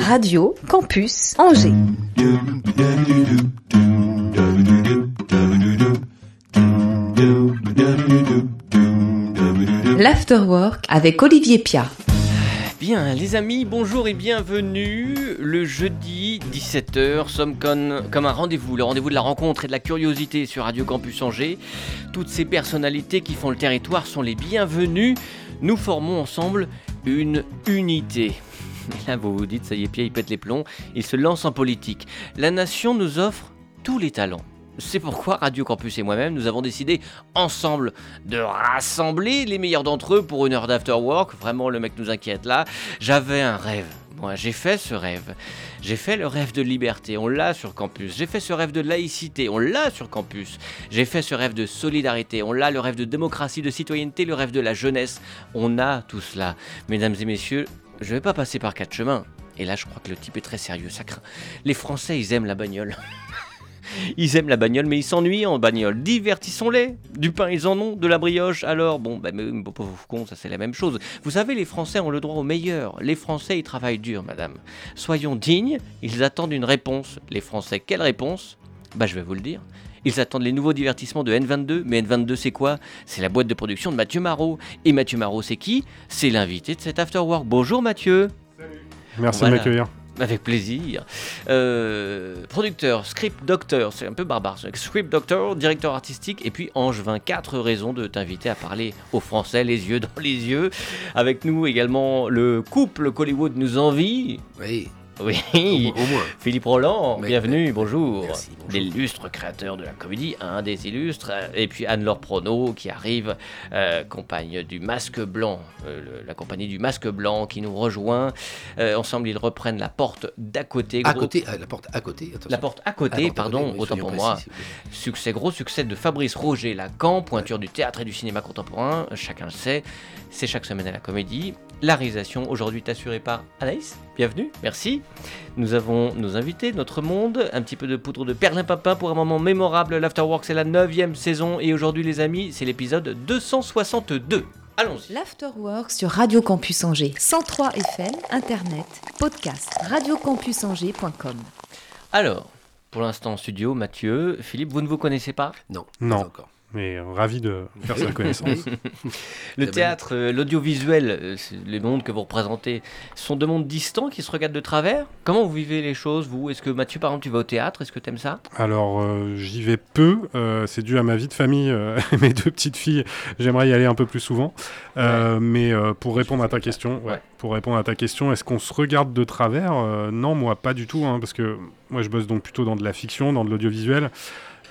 Radio Campus Angers. L'Afterwork avec Olivier Pia. Bien, les amis, bonjour et bienvenue. Le jeudi 17h, sommes comme, un rendez-vous, le rendez-vous de la rencontre et de la curiosité sur Radio Campus Angers. Toutes ces personnalités qui font le territoire sont les bienvenues. Nous formons ensemble une unité. Et là, vous vous dites, ça y est, Pierre, il pète les plombs, il se lance en politique. La nation nous offre tous les talents. C'est pourquoi Radio Campus et moi-même, nous avons décidé ensemble de rassembler les meilleurs d'entre eux pour une heure d'after work. Vraiment, le mec nous inquiète là. J'avais un rêve. Moi, j'ai fait ce rêve. J'ai fait le rêve de liberté, on l'a sur campus. J'ai fait ce rêve de laïcité, on l'a sur campus. J'ai fait ce rêve de solidarité, on l'a. Le rêve de démocratie, de citoyenneté, le rêve de la jeunesse, on a tout cela. Mesdames et messieurs, je vais pas passer par quatre chemins. Et là, je crois que le type est très sérieux, ça craint. Les Français, ils aiment la bagnole. Ils aiment la bagnole, mais ils s'ennuient en bagnole. Divertissons-les. Du pain, ils en ont. De la brioche, alors bon, bah, mais, bon, pauvre con, ça c'est la même chose. Vous savez, les Français ont le droit au meilleur. Les Français, ils travaillent dur, madame. Soyons dignes. Ils attendent une réponse. Les Français, quelle réponse? Bah, je vais vous le dire. Ils attendent les nouveaux divertissements de N22. Mais N22, c'est quoi? C'est la boîte de production de Mathieu Marot. Et Mathieu Marot, c'est qui? C'est l'invité de cet afterwork. Bonjour Mathieu. Merci Voilà. de m'accueillir. Avec plaisir. Euh, producteur, script doctor, c'est un peu barbare. Script doctor, directeur artistique, et puis Angevin. Quatre raisons de t'inviter à parler aux Français, les yeux dans les yeux. Avec nous également le couple qu'Hollywood nous envie. Oui, Oui, au, au moins. Philippe Roland, Mais- bienvenue, bonjour. Merci, bonjour. L'illustre créateur de la comédie, un des illustres. Et puis Anne-Laure Prono qui arrive, euh, compagne du Masque Blanc, euh, le- la compagnie du Masque Blanc qui nous rejoint. Euh, ensemble, ils reprennent la porte d'à côté. À côté, la porte à côté. attention. La porte à Ah, côté, à pardon, côté, oui, autant pour précis, moi. Succès, gros succès de Fabrice Roger Lacan, pointure du théâtre et du cinéma contemporain, chacun le sait, c'est chaque semaine à la comédie. La réalisation aujourd'hui est assurée par Anaïs, bienvenue, merci. Nous avons nos invités, notre monde, un petit peu de poudre de perlimpinpin pour un moment mémorable. L'Afterwork, c'est la 9 saison et aujourd'hui les amis, c'est l'épisode 262. Allons-y. L'Afterwork sur Radio Campus Angers. 103 FM, Internet, podcast, radiocampusangers.com. Alors, pour l'instant en studio, Mathieu, Philippe, vous ne vous connaissez pas? Non, Non. pas encore. Mais euh, ravi de faire sa connaissance. Le théâtre, euh, l'audiovisuel, euh, les mondes que vous représentez sont deux mondes distants qui se regardent de travers. Comment vous vivez les choses, vous? Est-ce que Mathieu, par exemple, tu vas au théâtre? Est-ce que tu aimes ça? Alors, euh, j'y vais peu. euh, c'est dû à ma vie de famille. euh, mes deux petites filles, j'aimerais y aller un peu plus souvent. Euh, Mais euh, pour répondre à ta question, ouais, Ouais. pour répondre à ta question, est-ce qu'on se regarde de travers? Euh, Non, moi, pas du tout. hein, parce que moi, je bosse donc plutôt dans de la fiction, dans de l'audiovisuel.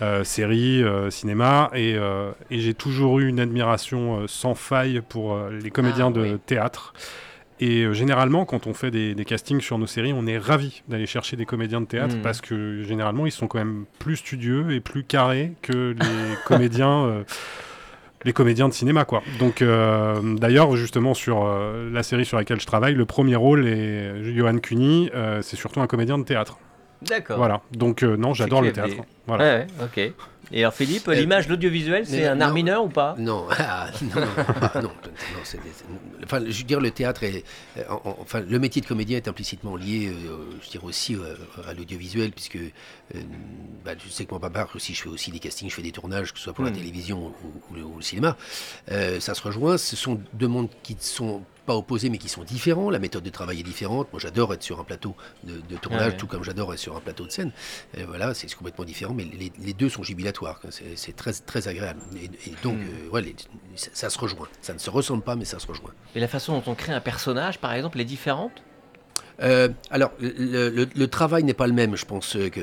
Euh, séries, euh, cinéma, et, euh, et j'ai toujours eu une admiration euh, sans faille pour les comédiens Ah, de oui. théâtre. Et généralement, quand on fait des, des castings sur nos séries, on est ravi d'aller chercher des comédiens de théâtre Mhm. parce que généralement, ils sont quand même plus studieux et plus carrés que les comédiens. les comédiens de cinéma quoi. Donc euh, d'ailleurs justement sur euh, la série sur laquelle je travaille, le premier rôle est Johan Cuny, euh, c'est surtout un comédien de théâtre. D'accord. Voilà. Donc euh, non, j'adore le théâtre. Voilà. Ouais, ouais, ok. Et alors Philippe, Euh, l'image, l'audiovisuel, c'est un non. art mineur ou pas? Non, ah, non, non, ah, non, enfin, je veux dire, le théâtre est, euh, en- en- enfin, le métier de comédien est implicitement lié, euh, je dirais aussi euh, à l'audiovisuel, puisque euh, bah, je sais que mon papa aussi, je fais aussi des castings, je fais des tournages, que ce soit pour la Mm. télévision ou, ou le, ou le cinéma. Ça se rejoint. Ce sont deux mondes qui sont pas opposés, mais qui sont différents. La méthode de travail est différente. Moi, j'adore être sur un plateau de, de tournage, Ah ouais. tout comme j'adore être sur un plateau de scène. Voilà, c'est complètement différent, mais les, les deux sont jubilatoires. C'est très, très agréable. Et, et donc, Mm. euh, ouais, les- ça, ça se rejoint. Ça ne se ressemble pas, mais ça se rejoint. Et la façon dont on crée un personnage, par exemple, est différente? Euh, alors, le, le- le travail n'est pas le même. Je pense euh, qu'un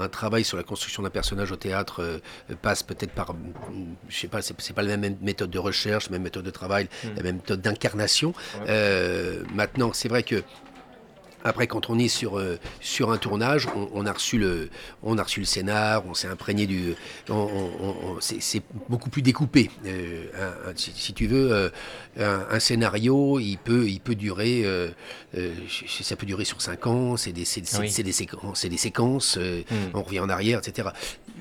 un travail sur la construction d'un personnage au théâtre euh, passe peut-être par, mm, je sais pas, c'est pas la même méthode de recherche, la même méthode de travail, Mm. la même méthode d'incarnation. Ouais. Euh, maintenant, c'est vrai que Après, quand on est sur, euh, sur un tournage, on, on a reçu le, on a reçu le scénar, on s'est imprégné du. c'est beaucoup plus découpé. Euh, un- un- si, si tu veux, euh, un, un scénario, il peut, il peut durer. ça peut durer sur 5 ans, c'est des, Oui. des séquences, des séquences euh, Mm. on revient en arrière, etc.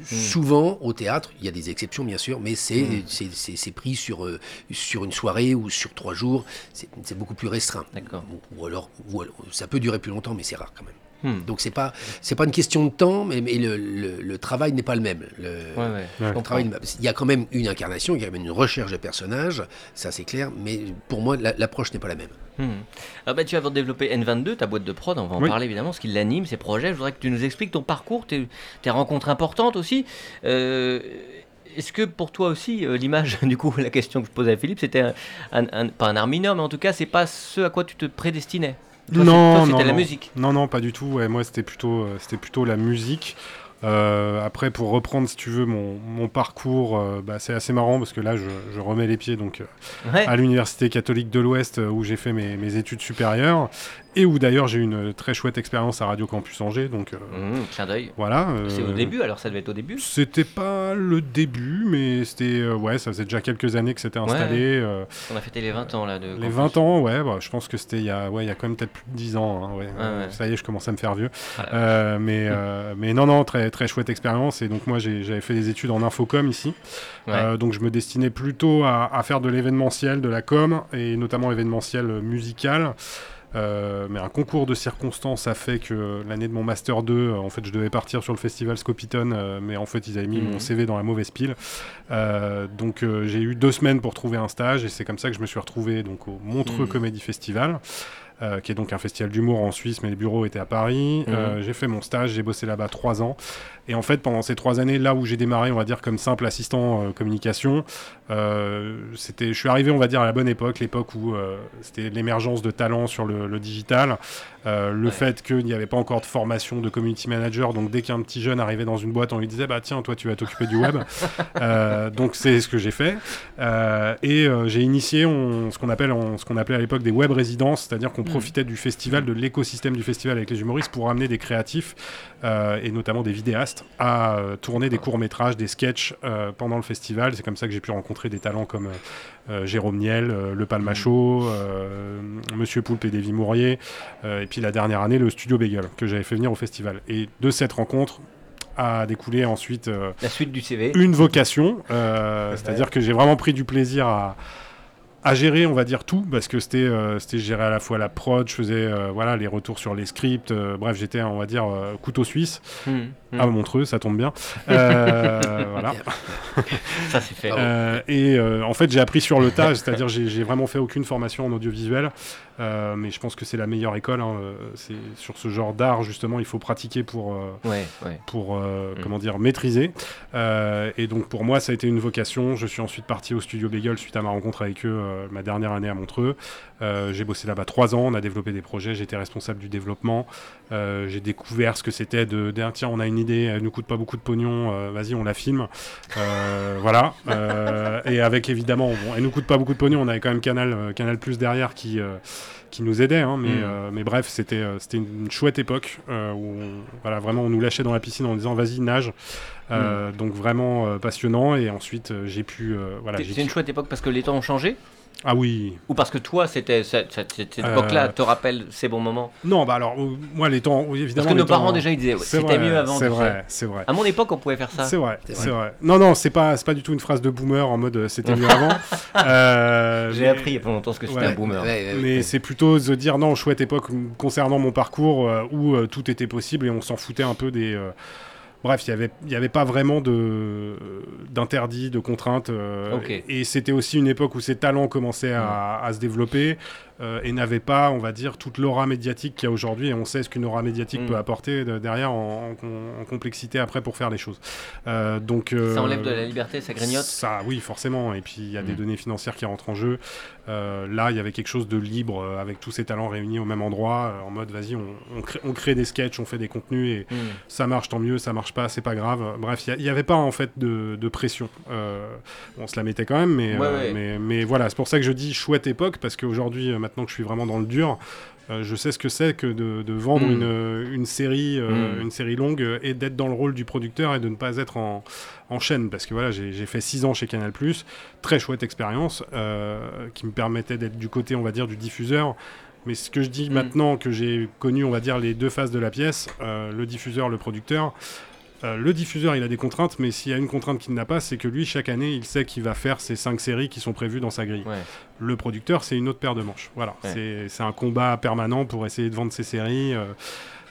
Souvent, au théâtre, il y a des exceptions, bien sûr, mais c'est Mm. pris sur, sur une soirée ou sur trois jours. C'est beaucoup plus restreint. D'accord. Ou, ou alors, ou alors, ça peut durer plus longtemps, mais c'est rare quand même. Hmm. Donc c'est pas c'est pas une question de temps, mais, mais le, le- le travail n'est pas le même. Le, Ouais, ouais. Ouais. travail, il y a quand même une incarnation, il y a quand même une recherche de personnages, ça c'est clair, mais pour moi la- l'approche n'est pas la même. Hmm. Ah bah, tu vas développer N22, ta boîte de prod, on va en Oui. parler évidemment, ce qui l'anime, ses projets. Je voudrais que tu nous expliques ton parcours, tes, tes rencontres importantes aussi. Euh, Est-ce que pour toi aussi, euh, l'image, du coup, la question que je posais à Philippe, c'était un, un- un- pas un art mineur, mais en tout cas, c'est pas ce à quoi tu te prédestinais? Toi, non, c'était la non. musique. Non, non, pas du tout. Ouais, moi, c'était plutôt, euh, c'était plutôt la musique. Euh, après, pour reprendre, si tu veux, mon, mon parcours, euh, bah, c'est assez marrant parce que là, je, je remets les pieds donc euh, Ouais. à l'université catholique de l'Ouest où j'ai fait mes, mes études supérieures et où d'ailleurs j'ai eu une très chouette expérience à Radio Campus Angers. Donc euh, clin d'œil. voilà. C'est au euh, début, alors ça devait être au début. C'était pas le début, mais c'était euh, ouais, ça faisait déjà quelques années que c'était installé. euh, On a fêté les 20 ans là de les campus. 20 ans, ouais, bah, je pense que c'était il y a, ouais, il y a quand même peut-être plus de 10 ans. hein, ouais. Ça y est, je commence à me faire vieux. Euh, mais, mais non, non, très, très chouette expérience. Et donc, moi, j'avais fait des études en infocom ici. Donc, je me destinais plutôt à, à faire de l'événementiel, de la com, et notamment événementiel musical. Euh, mais un concours de circonstances a fait que l'année de mon master 2, euh, en fait, je devais partir sur le festival Scopiton, euh, mais en fait, ils avaient mis Mhm. mon CV dans la mauvaise pile. Euh, donc, j'ai eu deux semaines pour trouver un stage, et c'est comme ça que je me suis retrouvé donc au Montreux Mhm. Comedy Festival. Euh, qui est donc un festival d'humour en Suisse, mais les bureaux étaient à Paris. Mhm. Euh, j'ai fait mon stage, j'ai bossé là-bas trois ans. Et en fait, pendant ces trois années, là où j'ai démarré, on va dire, comme simple assistant euh, communication, euh, c'était, je suis arrivé, on va dire, à la bonne époque, l'époque où euh, c'était l'émergence de talents sur le, le digital, euh, le Ouais. fait qu'il n'y avait pas encore de formation de community manager, donc dès qu'un petit jeune arrivait dans une boîte, on lui disait, bah tiens, toi, tu vas t'occuper du web. Euh, donc c'est ce que j'ai fait. Euh, et j'ai initié on- ce qu'on appelle, on- ce qu'on appelait à l'époque des web résidences, c'est-à-dire qu'on profitait du festival, de l'écosystème du festival avec les humoristes pour amener des créatifs et notamment des vidéastes à tourner des courts métrages, des sketchs pendant le festival. C'est comme ça que j'ai pu rencontrer des talents comme euh, Jérôme Niel, euh, Le Palmacho, euh, Monsieur Poulpe et Davy Mourier, et puis la dernière année le Studio Bagel que j'avais fait venir au festival. Et de cette rencontre a découlé ensuite La suite du CV. une vocation, c'est-à-dire que j'ai vraiment pris du plaisir à, à gérer, on va dire tout, parce que c'était, euh, c'était gérer à la fois la prod, je faisais euh, voilà les retours sur les scripts, euh, bref, j'étais, on va dire, couteau suisse Hmm, hmm. à Montreux, ça tombe bien. Euh, voilà. Ça c'est fait. Euh, et euh, en fait, j'ai appris sur le tas, c'est-à-dire j'ai, j'ai vraiment fait aucune formation en audiovisuel, mais je pense que c'est la meilleure école. hein, c'est sur ce genre d'art justement, il faut pratiquer pour. Ouais, ouais. pour Mm. comment dire maîtriser et donc pour moi ça a été une vocation je suis ensuite parti au studio Bagel suite à ma rencontre avec eux ma dernière année à Montreux j'ai bossé là-bas trois ans on a développé des projets j'étais responsable du développement j'ai découvert ce que c'était de dire tiens on a une idée elle nous coûte pas beaucoup de pognon euh, vas-y on la filme. Euh, voilà. Euh, et avec évidemment bon elle nous coûte pas beaucoup de pognon on avait quand même Canal Canal Plus derrière qui qui nous aidait hein, mais, Mm. mais bref c'était c'était une chouette époque où on- voilà vraiment on nous lâchait dans la piscine en disant vas-y nage. Euh, donc vraiment passionnant. Et ensuite j'ai pu voilà c'est une chouette époque parce que les temps ont changé ah oui Ou parce que toi, c'était cette, cette- cette Euh, époque-là te rappelle ces bons moments non bah alors euh, moi les temps oui, évidemment Parce que nos parents déjà ils disaient c'était mieux avant. c'est vrai c'est vrai À mon époque, on pouvait faire ça. C'est vrai, C'est vrai. vrai. Non, non, c'est pas, c'est pas du tout une phrase de boomer en mode euh, c'était mieux avant. Euh, J'ai mais- appris il y a pas longtemps ce que c'était Ouais. un boomer. Ouais, ouais, Mais ouais. c'est plutôt se dire non, chouette époque concernant mon parcours euh, où euh, tout était possible et on s'en foutait un peu des. euh, Bref, il n'y avait, il y avait pas vraiment de, d'interdits, de contraintes. euh. Et c'était aussi une époque où ces talents commençaient à, à se développer euh, et n'avaient pas, on va dire, toute l'aura médiatique qu'il y a aujourd'hui. Et on sait ce qu'une aura médiatique Mm. peut apporter de- derrière en, en com- en complexité après pour faire les choses. Euh, donc, euh, Ça enlève de la liberté, ça grignote. ça, oui, forcément. Et puis, il y a des Mm. données financières qui rentrent en jeu. Là, il y avait quelque chose de libre, avec tous ces talents réunis au même endroit, en mode, vas-y, on, on crée, on crée des sketchs, on fait des contenus, et Hmm. ça marche, tant mieux, ça marche pas, c'est pas grave. Bref, il n'y avait pas, en fait, de, de pression. On se la mettait quand même, mais, Ouais, ouais. mais, mais voilà, c'est pour ça que je dis chouette époque, parce qu'aujourd'hui, maintenant que je suis vraiment dans le dur, euh, je sais ce que c'est que de, vendre Mm. une, une série, euh, Mm. une série longue euh, et d'être dans le rôle du producteur et de ne pas être en, en chaîne. Parce que voilà, j'ai fait 6 ans chez Canal+, très chouette expérience euh, qui me permettait d'être du côté, on va dire, du diffuseur. Mais ce que je dis Mm. maintenant que j'ai connu, on va dire, les deux phases de la pièce, euh, le diffuseur, le producteur, euh, le diffuseur, il a des contraintes, mais s'il y a une contrainte qu'il n'a pas, c'est que lui, chaque année, il sait qu'il va faire ses cinq séries qui sont prévues dans sa grille. Ouais. Le producteur, c'est une autre paire de manches. Voilà, Ouais. c'est c'est un combat permanent pour essayer de vendre ses séries. euh,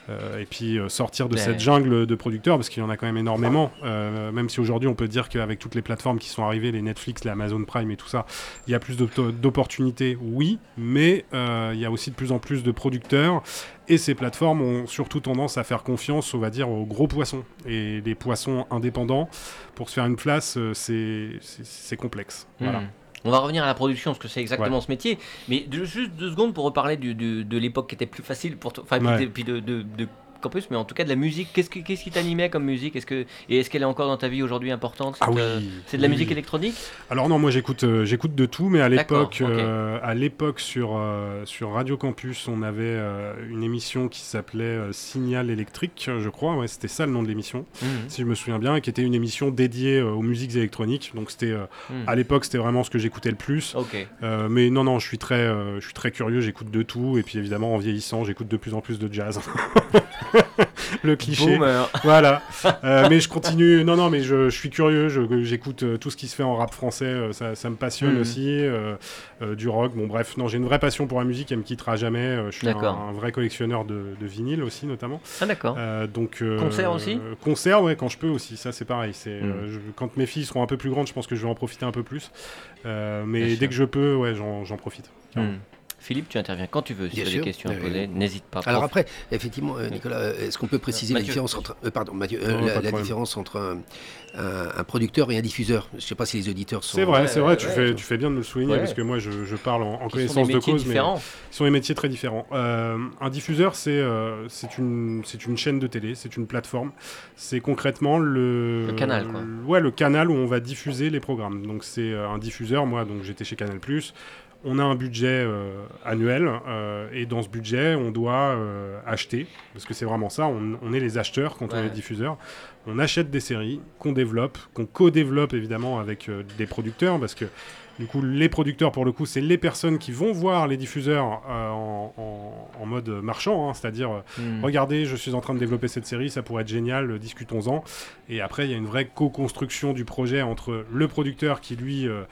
euh, et puis euh, sortir de Mais- cette jungle de producteurs, parce qu'il y en a quand même énormément, euh, même si aujourd'hui on peut dire qu'avec toutes les plateformes qui sont arrivées, les Netflix, les Amazon Prime et tout ça, il y a plus d'op- d'opportunités, oui, mais il y a aussi de plus en plus de producteurs, et ces plateformes ont surtout tendance à faire confiance, on va dire, aux gros poissons. Et les poissons indépendants, pour se faire une place, c'est complexe. Voilà. On va revenir à la production, parce que c'est exactement ce métier. Mais de- juste deux secondes pour reparler du- du- de l'époque qui était plus facile pour toi. Enfin, puis Ouais. de- puis de, de, de campus, mais en tout cas de la musique. Qu'est-ce qui, t'animait comme musique? Est-ce que, Et est-ce qu'elle est encore dans ta vie aujourd'hui importante Ah cette, oui, euh, C'est de la oui, musique électronique? Alors non, moi j'écoute euh, j'écoute de tout, mais à l'époque euh, à l'époque sur euh, sur Radio Campus, on avait une émission qui s'appelait Signal électrique, je crois. Ouais, c'était ça le nom de l'émission, Mhm. si je me souviens bien, et qui était une émission dédiée aux musiques électroniques. Donc c'était Mhm. à l'époque c'était vraiment ce que j'écoutais le plus. Mais non non, je suis très je suis très curieux, j'écoute de tout, et puis évidemment en vieillissant, j'écoute de plus en plus de jazz. le cliché. Boomer. Voilà. Euh, mais je continue. Non, non, mais je, je suis curieux. J'écoute euh, tout ce qui se fait en rap français. euh, ça, ça me passionne Mhm. aussi. euh, du rock. Bon, bref. Non, j'ai une vraie passion pour la musique. Elle me quittera jamais. je suis un, vrai collectionneur de, de vinyle aussi, notamment. Ah, d'accord. Euh, donc. Concert aussi Concert, ouais, quand je peux aussi. Ça, c'est pareil. C'est je- quand mes filles seront un peu plus grandes, je pense que je vais en profiter un peu plus. Mais Bien dès sûr. que je peux, ouais, j'en profite. Hmm. Philippe, tu interviens quand tu veux. Si tu as des questions à Oui, poser, n'hésite pas. Alors Prof. après, effectivement, euh, Nicolas, euh, est-ce qu'on peut préciser la différence entre, euh, pardon, Mathieu, euh, Non, pas la, différence entre un, un- un producteur et un diffuseur? Je ne sais pas si les auditeurs sont. C'est vrai, c'est vrai. tu, ouais, fais, ouais. tu fais bien de me le souligner Ouais. parce que moi, je, je parle en, connaissance des de métiers cause, mais différents. Ce sont des métiers très différents. Euh, un diffuseur, c'est euh, c'est une, c'est une chaîne de télé, c'est une plateforme. C'est concrètement le, Le canal, quoi. le- ouais, le canal où on va diffuser les programmes. Donc c'est euh, un diffuseur. Moi, donc j'étais chez Canal+. On a un budget euh, annuel euh, et dans ce budget, on doit euh, acheter, parce que c'est vraiment ça, on, on est les acheteurs quand on est diffuseur. On achète des séries qu'on développe, qu'on co-développe évidemment avec des producteurs, parce que du coup, les producteurs, pour le coup, c'est les personnes qui vont voir les diffuseurs euh, en, en- en mode marchand, hein, c'est-à-dire, Hmm. regardez, je suis en train de développer cette série, ça pourrait être génial, discutons-en. Et après, il y a une vraie co-construction du projet entre le producteur qui, lui, euh,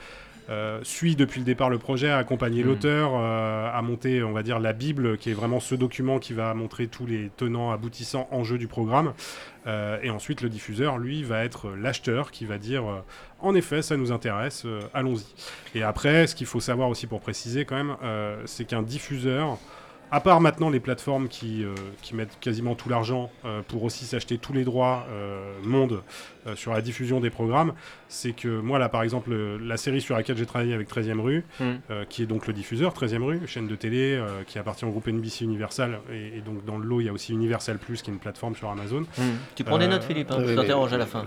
euh, suit depuis le départ le projet, a accompagné Mhm. l'auteur, euh, a monté, on va dire, la Bible, qui est vraiment ce document qui va montrer tous les tenants, aboutissants, enjeux du programme. Euh, et ensuite, le diffuseur, lui, va être l'acheteur qui va dire euh, en effet, ça nous intéresse, euh, allons-y. Et après, ce qu'il faut savoir aussi pour préciser quand même, euh, c'est qu'un diffuseur, à part maintenant les plateformes qui, euh, qui mettent quasiment tout l'argent euh, pour aussi s'acheter tous les droits euh, monde euh, sur la diffusion des programmes, c'est que moi là par exemple le- la série sur laquelle j'ai travaillé avec 13e rue, euh, qui est donc le diffuseur 13e rue, chaîne de télé euh, qui appartient au groupe NBC Universal, et, et donc dans le lot il y a aussi Universal Plus qui est une plateforme sur Amazon. Hmm. Tu prends des notes, Philippe hein, Je t'interroge à la fin.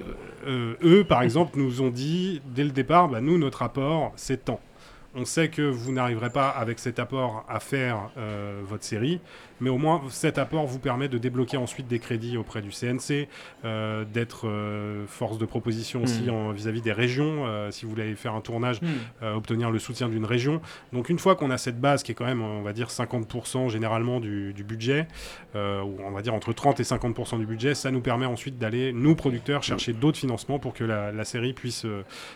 Euh, eux, par exemple, nous ont dit dès le départ, bah, nous, notre apport, c'est tant. On sait que vous n'arriverez pas avec cet apport à faire euh, votre série, mais au moins cet apport vous permet de débloquer ensuite des crédits auprès du CNC, euh, d'être euh, force de proposition aussi Mm. en- vis-à-vis des régions, euh, si vous voulez faire un tournage, Hmm. obtenir le soutien d'une région. Donc une fois qu'on a cette base qui est quand même, on va dire, 50% généralement du, du budget, ou on va dire entre 30 et 50% du budget, ça nous permet ensuite d'aller, nous producteurs, chercher d'autres financements pour que la, la série puisse,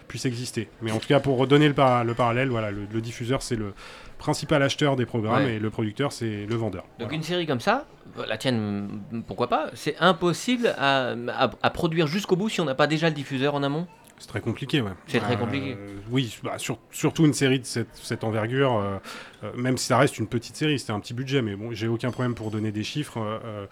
puisse exister. Mais en tout cas, pour redonner le, para- le parallèle, voilà, le, le diffuseur, c'est le principal acheteur des programmes Ouais. et le producteur, c'est le vendeur. Donc Voilà. une série comme ça, la tienne, pourquoi pas C'est impossible à, à- à produire jusqu'au bout si on n'a pas déjà le diffuseur en amont? C'est très compliqué, ouais. C'est très compliqué. Oui, bah, sur- surtout une série de cette, cette envergure, euh, euh, même si ça reste une petite série, c'était un petit budget, mais bon, j'ai aucun problème pour donner des chiffres. euh, euh,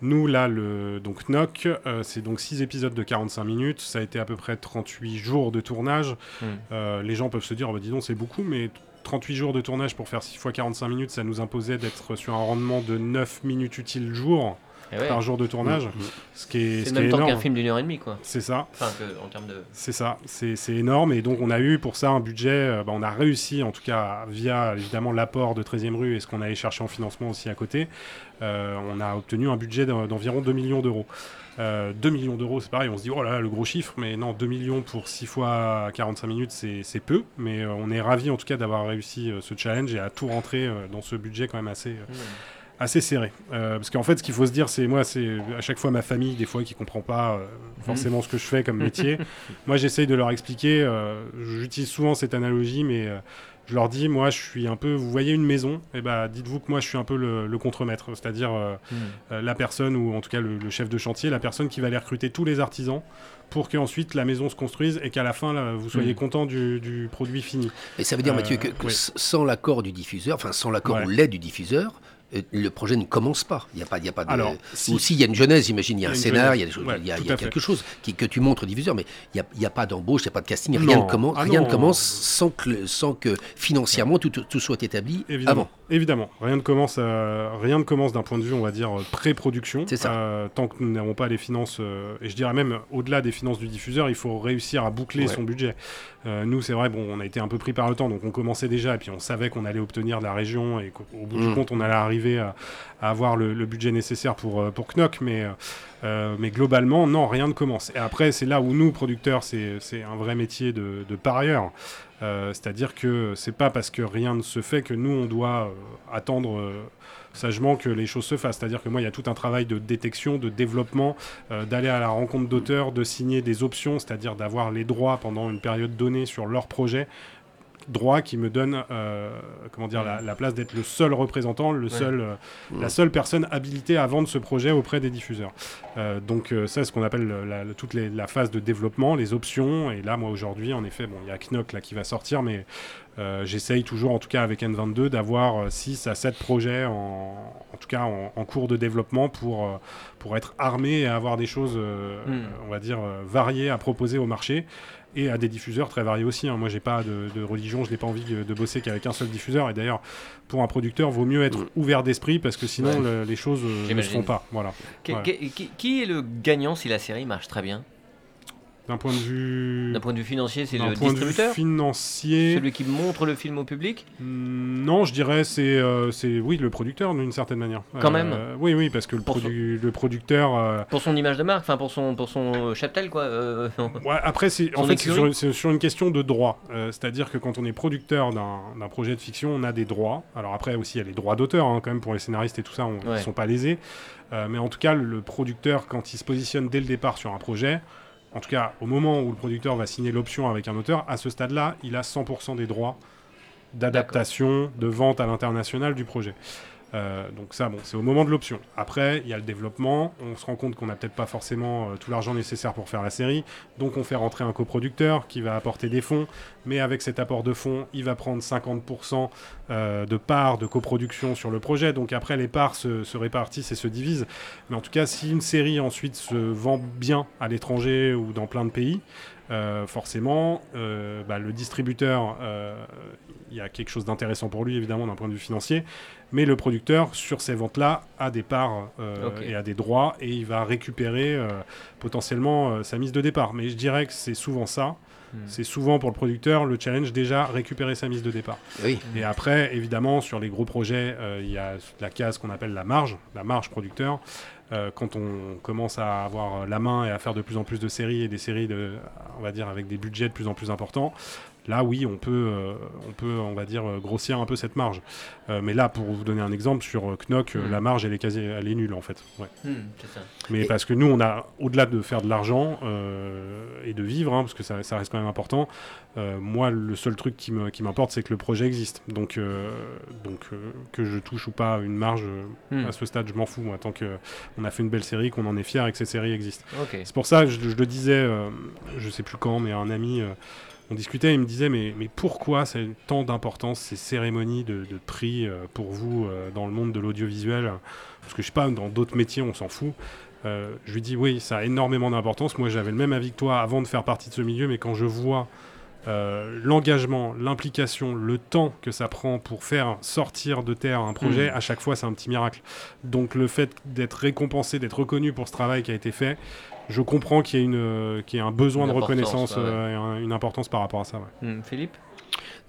nous, là, le, donc NOC, euh, c'est donc 6 épisodes de 45 minutes, ça a été à peu près 38 jours de tournage. Hmm. Euh, les gens peuvent se dire, oh, bah, dis donc, c'est beaucoup, mais 38 jours de tournage pour faire 6 fois 45 minutes, ça nous imposait d'être sur un rendement de 9 minutes utiles jour. Eh ouais. par jour de tournage, Mmh. ce qui est, C'est ce le qui est même temps qu'un film d'une heure et demie, quoi. C'est ça. Enfin, que, en termes de. C'est ça, c'est c'est énorme. Et donc, on a eu pour ça un budget. euh, bah, on a réussi, en tout cas, via évidemment l'apport de 13e rue et ce qu'on allait chercher en financement aussi à côté, euh, on a obtenu un budget d'en- d'environ 2 millions d'euros. Euh, 2 millions d'euros, c'est pareil, on se dit, oh là là, le gros chiffre, mais non, 2 millions pour 6 fois 45 minutes, c'est peu. Mais euh, on est ravis en tout cas d'avoir réussi euh, ce challenge et à tout rentrer euh, dans ce budget quand même assez. euh, assez serré. Euh, parce qu'en fait, ce qu'il faut se dire, c'est moi, c'est à chaque fois ma famille, des fois, qui comprend pas euh, forcément ce que je fais comme métier. moi, j'essaye de leur expliquer. euh, J'utilise souvent cette analogie, mais euh, je leur dis, moi, je suis un peu. Vous voyez une maison, et ben, dites-vous que moi, je suis un peu le, le contremaître, c'est-à-dire euh, euh, la personne ou en tout cas le, le chef de chantier, la personne qui va aller recruter tous les artisans pour qu'ensuite la maison se construise et qu'à la fin, là, vous soyez Mhm. content du, du produit fini. Et ça veut dire, Euh, Mathieu, que, que oui. sans l'accord du diffuseur, enfin sans l'accord Ouais. ou l'aide du diffuseur, euh, le projet ne commence pas. Il n'y a pas, il y a pas de. Alors, si- Ou s'il y a une genèse, j'imagine, il y a un Il y a une scénar, genèse. il y a, des choses- Ouais, il y a- tout il y a à fait. quelque chose qui, que tu montres au diffuseur, mais il n'y a, y pas d'embauche, il n'y a pas de casting, rien, ne, commen- Ah rien ne commence sans que, sans que financièrement tout, tout soit établi Évidemment, avant. évidemment. Rien ne commence, euh, rien ne commence d'un point de vue, on va dire, euh, pré-production. Euh, tant que nous n'avons pas les finances, euh, et je dirais même au-delà des finances du diffuseur, il faut réussir à boucler Ouais. son budget. Euh, nous, c'est vrai, bon, on a été un peu pris par le temps, donc on commençait déjà, et puis on savait qu'on allait obtenir de la région, et qu'au au bout du Mm. compte, on allait arriver à, à avoir le, le budget nécessaire pour, euh, pour Knock, mais, euh, mais globalement, non, rien ne commence. Et après, c'est là où nous, producteurs, c'est c'est un vrai métier de, de parieur. Euh, C'est-à-dire que c'est pas parce que rien ne se fait que nous, on doit attendre sagement que les choses se fassent. C'est-à-dire que moi, il y a tout un travail de détection, de développement, euh, d'aller à la rencontre d'auteurs, de signer des options, c'est-à-dire d'avoir les droits pendant une période donnée sur leur projet droit qui me donne euh, comment dire la, la place d'être le seul représentant, le seul, euh, la seule personne habilitée à vendre ce projet auprès des diffuseurs. Euh, donc euh, ça, c'est ce qu'on appelle le- la, toute les- la phase de développement, les options. Et là, moi aujourd'hui, en effet, bon, il y a Knock là qui va sortir, mais euh, j'essaye toujours, en tout cas avec N22, d'avoir 6 à 7 projets, en, en tout cas en, en cours de développement pour, euh, pour être armé et avoir des choses, euh, Mm. euh, on va dire, euh, variées à proposer au marché et à des diffuseurs très variés aussi. hein. Moi, j'ai pas de, de religion, je n'ai pas envie de, de bosser qu'avec un seul diffuseur. Et d'ailleurs, pour un producteur, vaut mieux être Mm. ouvert d'esprit parce que sinon, Ouais. le- les choses euh, ne se font pas. Voilà. Qui, Ouais. qui- qui- qui est le gagnant si la série marche très bien? D'un point de vue, D'un point de vue financier, c'est le point de vue distributeur financier, Celui qui montre le film au public Hmm, Non, je dirais c'est euh, c'est oui le producteur d'une certaine manière. Quand Euh, même Oui oui parce que le, produ- le producteur. euh, Pour son image de marque, enfin pour son, pour son euh, cheptel, quoi. euh, ouais, après c'est en fait c'est sur, une question de droit. Euh, C'est-à-dire que quand on est producteur d'un d'un projet de fiction, on a des droits. Alors après aussi il y a les droits d'auteur hein, quand même pour les scénaristes et tout ça, on, Ouais. ils sont pas lésés. Euh, mais en tout cas le producteur quand il se positionne dès le départ sur un projet. En tout cas, au moment où le producteur va signer l'option avec un auteur, à ce stade-là, il a 100% des droits d'adaptation, de vente à l'international du projet. Euh, donc ça, bon, c'est au moment de l'option. Après, il y a le développement. On se rend compte qu'on n'a peut-être pas forcément euh, tout l'argent nécessaire pour faire la série. Donc on fait rentrer un coproducteur qui va apporter des fonds. Mais avec cet apport de fonds, il va prendre 50% euh, de parts de coproduction sur le projet. Donc après, les parts se, se répartissent et se divisent. Mais en tout cas, si une série ensuite se vend bien à l'étranger ou dans plein de pays, forcément, bah, le distributeur, il y a quelque chose d'intéressant pour lui, évidemment, d'un point de vue financier. Mais le producteur, sur ces ventes-là, a des parts euh, et a des droits et il va récupérer euh, potentiellement euh, sa mise de départ. Mais je dirais que c'est souvent ça. Hmm. C'est souvent pour le producteur le challenge déjà récupérer sa mise de départ. Oui. Et après, évidemment, sur les gros projets, euh, il y a la case qu'on appelle la marge, la marge producteur. Euh, quand on commence à avoir la main et à faire de plus en plus de séries et des séries, de, on va dire, avec des budgets de plus en plus importants, là, oui, on peut, euh, on peut, on va dire, euh, grossir un peu cette marge. Euh, mais là, pour vous donner un exemple, sur Knock, euh, Mm. la marge, elle est quasi, elle est nulle en fait. Ouais. Hmm, ça. Mais Et- parce que nous, on a, au-delà de faire de l'argent euh, et de vivre, hein, parce que ça, ça reste quand même important, euh, moi, le seul truc qui me- qui m'importe, c'est que le projet existe. Donc, euh, donc euh, que je touche ou pas une marge, Hmm. à ce stade, je m'en fous, moi, tant qu'on a fait une belle série, qu'on en est fier et que ces séries existent. Ok. C'est pour ça, je, je le disais, euh, je sais plus quand, mais un ami, euh, on discutait, il me disait, mais, mais pourquoi ça a tant d'importance, ces cérémonies de, de prix euh, pour vous euh, dans le monde de l'audiovisuel? Parce que je sais pas, dans d'autres métiers, on s'en fout. Euh, je lui dis, oui, ça a énormément d'importance. Moi, j'avais le même avis que toi avant de faire partie de ce milieu, mais quand je vois l'engagement, l'implication, le temps que ça prend pour faire sortir de terre un projet, Mm. à chaque fois, c'est un petit miracle. Donc le fait d'être récompensé, d'être reconnu pour ce travail qui a été fait, je comprends qu'il y ait, une, euh, qu'il y ait un besoin Une de importance, reconnaissance ouais, ouais. euh, et un- une importance par rapport à ça. ouais. Hmm, Philippe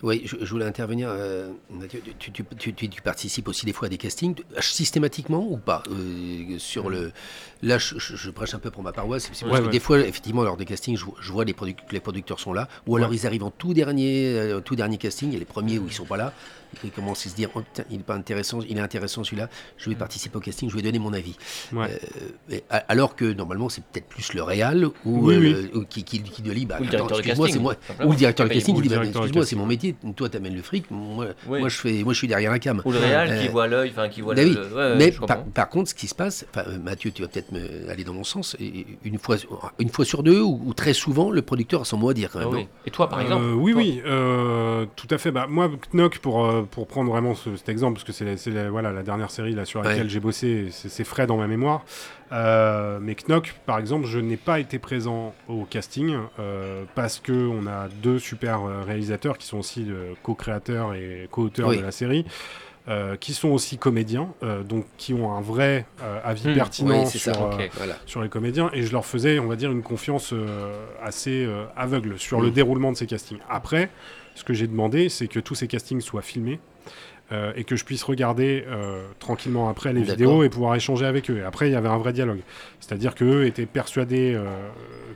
Oui, je, je voulais intervenir. euh, Mathieu, tu, tu- tu- tu- tu participes aussi des fois à des castings, systématiquement ou pas euh, Sur le, là, je, je- je prêche un peu pour ma paroisse, c'est parce Ouais, que ouais. des fois, effectivement, lors des castings, je, vois- je vois les les producteurs sont là, ou alors Ouais. ils arrivent en tout dernier, euh, tout dernier casting, il y a les premiers où ils sont pas là. Ils commencent à se dire, oh, putain, il est pas intéressant, il est intéressant celui-là. Je vais participer au casting, je vais donner mon avis. Ouais. Euh, alors que normalement, c'est peut-être plus le réal ou Oui, euh, oui. le- ou qui, qui, qui doit dire, bah, Ou le attends, directeur de excuse-moi, casting, c'est moi. Ou le directeur de Bah, casting qui dit, bah, excuse-moi, c'est mon métier. Toi, t'amènes le fric. Moi, Oui. moi, je fais, moi, je suis derrière la cam. Ou le réal qui Euh, voit l'œil, enfin qui voit Bah le. ouais, mais par, contre, ce qui se passe, enfin, Mathieu, tu vas peut-être me- aller dans mon sens, et une fois, une fois sur deux, ou, ou très souvent, le producteur a son mot à dire quand Ah même. Et toi, par exemple? oui, oui, tout à fait. Bah, moi, Knock, pour, pour prendre vraiment ce- cet exemple, parce que c'est la, voilà, la dernière série là, sur Ouais. laquelle j'ai bossé, c'est frais dans ma mémoire. Euh, mais Knock, par exemple, je n'ai pas été présent au casting euh, parce que on a deux super euh, réalisateurs qui sont aussi co-créateurs et co-auteurs Oui. de la série. euh, qui sont aussi comédiens, euh, donc qui ont un vrai euh, avis Hmm. pertinent Oui, sur, ça. euh, Ok. Voilà. sur les comédiens et je leur faisais, on va dire, une confiance euh, assez euh, aveugle sur Mm. le déroulement de ces castings. Après, ce que j'ai demandé, c'est que tous ces castings soient filmés. euh, et que je puisse regarder euh, tranquillement après les vidéos et pouvoir échanger avec eux. Et après, il y avait un vrai dialogue. C'est-à-dire qu'eux étaient persuadés euh,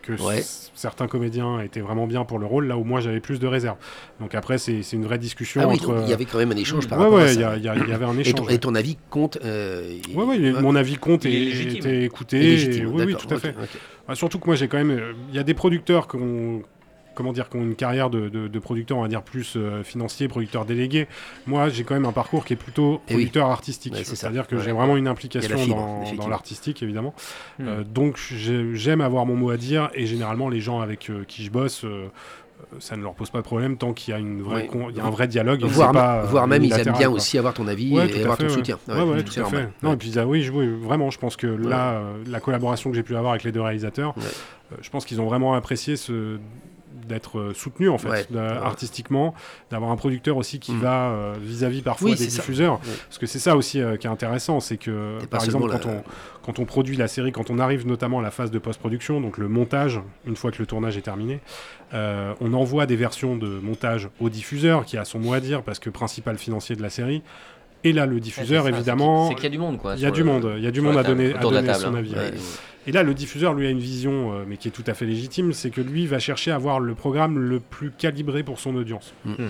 que Ouais. certains comédiens étaient vraiment bien pour le rôle, là où moi j'avais plus de réserve. Donc après, c'est une vraie discussion Ah oui, entre. il y avait quand même un échange par ouais, rapport à ouais, y, ça. a- il y il y avait un Et échange. ton, et ton avis compte. euh, Ouais, ouais, il- mon avis compte et était écouté. est et- légitime, oui, oui, tout à fait. ok. Ah, surtout que moi j'ai quand même, il y a des producteurs qui ont, comment dire, qui ont une carrière de, de, de producteur, on va dire plus euh, financier, producteur délégué. Moi j'ai quand même un parcours qui est plutôt Eh oui. producteur artistique, Ouais, c'est-à-dire que Ouais. j'ai vraiment une implication fibre, dans, l'artistique évidemment. Hmm. Euh, donc j'ai- j'aime avoir mon mot à dire et généralement les gens avec euh, qui je bosse. ça ne leur pose pas de problème tant qu'il y a, une vraie Ouais. con- il y a un vrai dialogue. Voire, c'est pas, voire même, ils aiment bien quoi. aussi avoir ton avis Ouais, et avoir fait, ton ouais. soutien. Ouais, ouais, tout à fait. Non, Ouais. et puis, ah oui, je- oui, vraiment, je pense que là, euh, la collaboration que j'ai pu avoir avec les deux réalisateurs, Ouais. euh, je pense qu'ils ont vraiment apprécié ce d'être euh, soutenus en fait Ouais. d'a- Ouais. artistiquement d'avoir un producteur aussi qui Mm. va euh, vis-à-vis parfois Oui, des diffuseurs Ouais. parce que c'est ça aussi euh, qui est intéressant c'est que par exemple quand la- on quand on produit la série quand on arrive notamment à la phase de post-production donc le montage une fois que le tournage est terminé euh, on envoie des versions de montage au diffuseur qui a son mot à dire parce que principal financier de la série et là le diffuseur Ouais, c'est ça, évidemment C'est qu'il y a du monde, quoi. il y a du monde, il y a du monde à donner, à donner son avis. Ouais. ouais. Et là, le diffuseur, lui, a une vision, euh, mais qui est tout à fait légitime, c'est que lui va chercher à avoir le programme le plus calibré pour son audience. Mm. Hmm.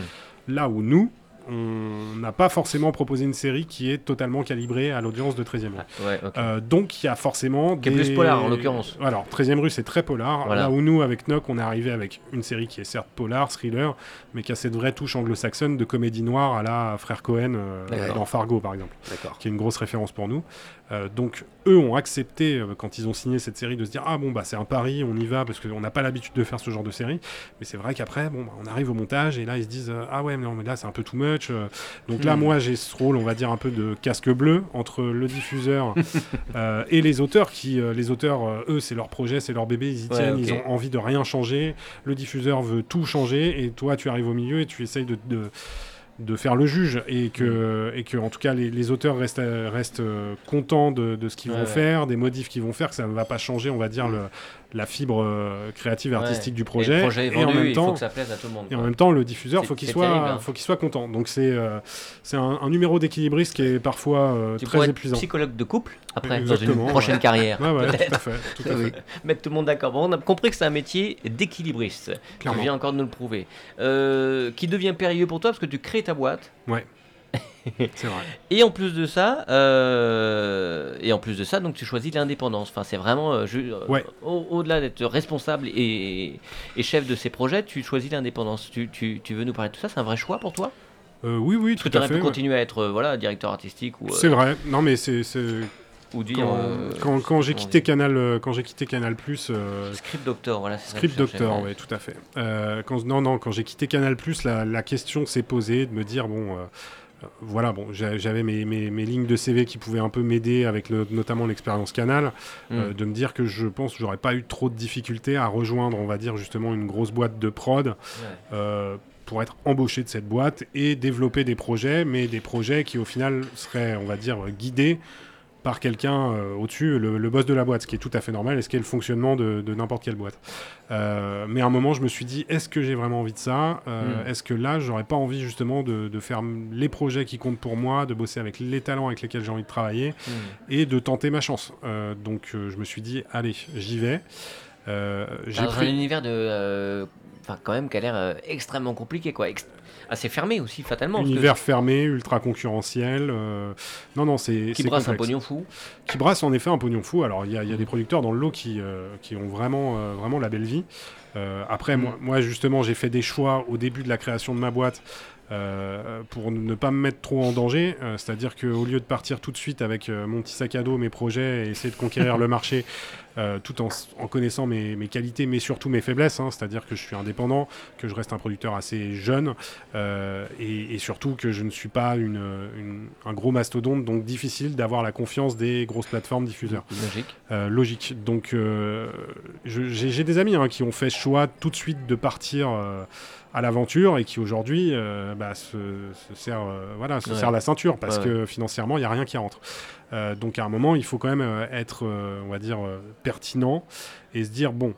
Là où nous, on n'a pas forcément proposé une série qui est totalement calibrée à l'audience de 13e rue. Ah, ouais. Euh, donc il y a forcément Qui est des... plus polar, en l'occurrence. Alors 13e rue c'est très polar. Voilà. Là où nous avec Nock on est arrivé avec une série qui est certes polar, thriller, mais qui a cette vraie touche anglo-saxonne de comédie noire à la Frère Cohen euh, dans Fargo par exemple qui est une grosse référence pour nous. Euh, donc eux ont accepté quand ils ont signé cette série de se dire ah bon bah c'est un pari, on y va parce qu'on n'a pas l'habitude de faire ce genre de série. Mais c'est vrai qu'après bon bah, on arrive au montage et là ils se disent ah ouais mais non mais là c'est un peu too much. Euh, donc là Hmm. moi j'ai ce rôle on va dire un peu de casque bleu entre le diffuseur euh, et les auteurs qui euh, les auteurs euh, eux c'est leur projet c'est leur bébé ils y Ouais, tiennent ils ont envie de rien changer. Le diffuseur veut tout changer et toi tu arrives au milieu et tu essayes de, de de faire le juge et que, et que en tout cas les, les auteurs restent, restent contents de, de ce qu'ils Ouais, vont ouais. faire, des modifs qu'ils vont faire, que ça ne va pas changer, on va dire, le, la fibre euh, créative et Ouais. artistique du Et projet. le projet est et en vendu, même il faut temps, que ça plaise à tout le monde. et en même temps, le diffuseur, faut qu'il soit, terrible, hein. faut qu'il soit content. Donc c'est, euh, c'est un, un numéro d'équilibriste qui est parfois euh, Tu très être épuisant. psychologue de couple après Exactement, dans une prochaine ouais. carrière. Ouais, ouais, tout à fait, tout à Oui. fait. Mettre tout le monde d'accord. Bon, on a compris que c'est un métier d'équilibriste. Tu viens encore de nous le prouver. Euh, qui devient périlleux pour toi parce que tu crées ta boîte. C'est vrai. Et en plus de ça, euh, et en plus de ça, donc tu choisis l'indépendance. Enfin, c'est vraiment euh, euh, au- au-delà d'être responsable et, et chef de ces projets, tu choisis l'indépendance. Tu, tu- tu veux nous parler de tout ça? C'est un vrai choix pour toi? Euh, oui, oui, Parce que tout tu à aurais fait. pu ouais. continuer à être euh, voilà directeur artistique ou euh, C'est vrai. Non, mais c'est, ou dire quand, quand, quand j'ai quitté Canal, quand j'ai quitté Canal Plus. script doctor. Voilà, Script que Doctor, oui, tout à fait. Quand, non, non, quand j'ai quitté Canal+, la, la question s'est posée de me dire, bon, voilà, bon, j'avais mes, mes, lignes de CV qui pouvaient un peu m'aider avec le, notamment l'expérience Canal, mm. de me dire que je pense que j'aurais pas eu trop de difficultés à rejoindre, on va dire justement une grosse boîte de prod pour être embauché de cette boîte et développer des projets, mais des projets qui au final seraient, on va dire, guidés par quelqu'un euh, au-dessus, le, boss de la boîte, ce qui est tout à fait normal, et ce qui est le fonctionnement de, n'importe quelle boîte. Euh, mais à un moment, je me suis dit, est-ce que j'ai vraiment envie de ça euh, hmm. Est-ce que là, j'aurais pas envie justement de, faire les projets qui comptent pour moi, de bosser avec les talents avec lesquels j'ai envie de travailler, hmm. et de tenter ma chance Donc je me suis dit, allez, j'y vais. j'ai pris... un univers de enfin quand même qui a l'air extrêmement compliqué quoi assez fermé aussi, fatalement. Univers fermé, ultra concurrentiel. Euh, non, non, c'est. Qui brasse un pognon fou. Qui brasse en effet un pognon fou. Alors, il y, a des producteurs dans le lot qui, euh, qui ont vraiment, euh, vraiment la belle vie. après, mm. moi, moi, justement, j'ai fait des choix au début de la création de ma boîte. pour ne pas me mettre trop en danger, c'est-à-dire qu'au lieu de partir tout de suite avec mon petit sac à dos, mes projets et essayer de conquérir le marché, euh, tout en, connaissant mes, qualités, mais surtout mes faiblesses. Hein. C'est-à-dire que je suis indépendant, que je reste un producteur assez jeune, euh, et, surtout que je ne suis pas un gros mastodonte, donc difficile d'avoir la confiance des grosses plateformes diffuseurs. Logique. Euh, logique. Donc j'ai des amis hein, qui ont fait choix tout de suite de partir à l'aventure et qui aujourd'hui bah, se, sert, voilà, se la ceinture parce que financièrement il n'y a rien qui rentre. Euh, donc à un moment, il faut quand même euh, être, euh, on va dire, pertinent et se dire, bon,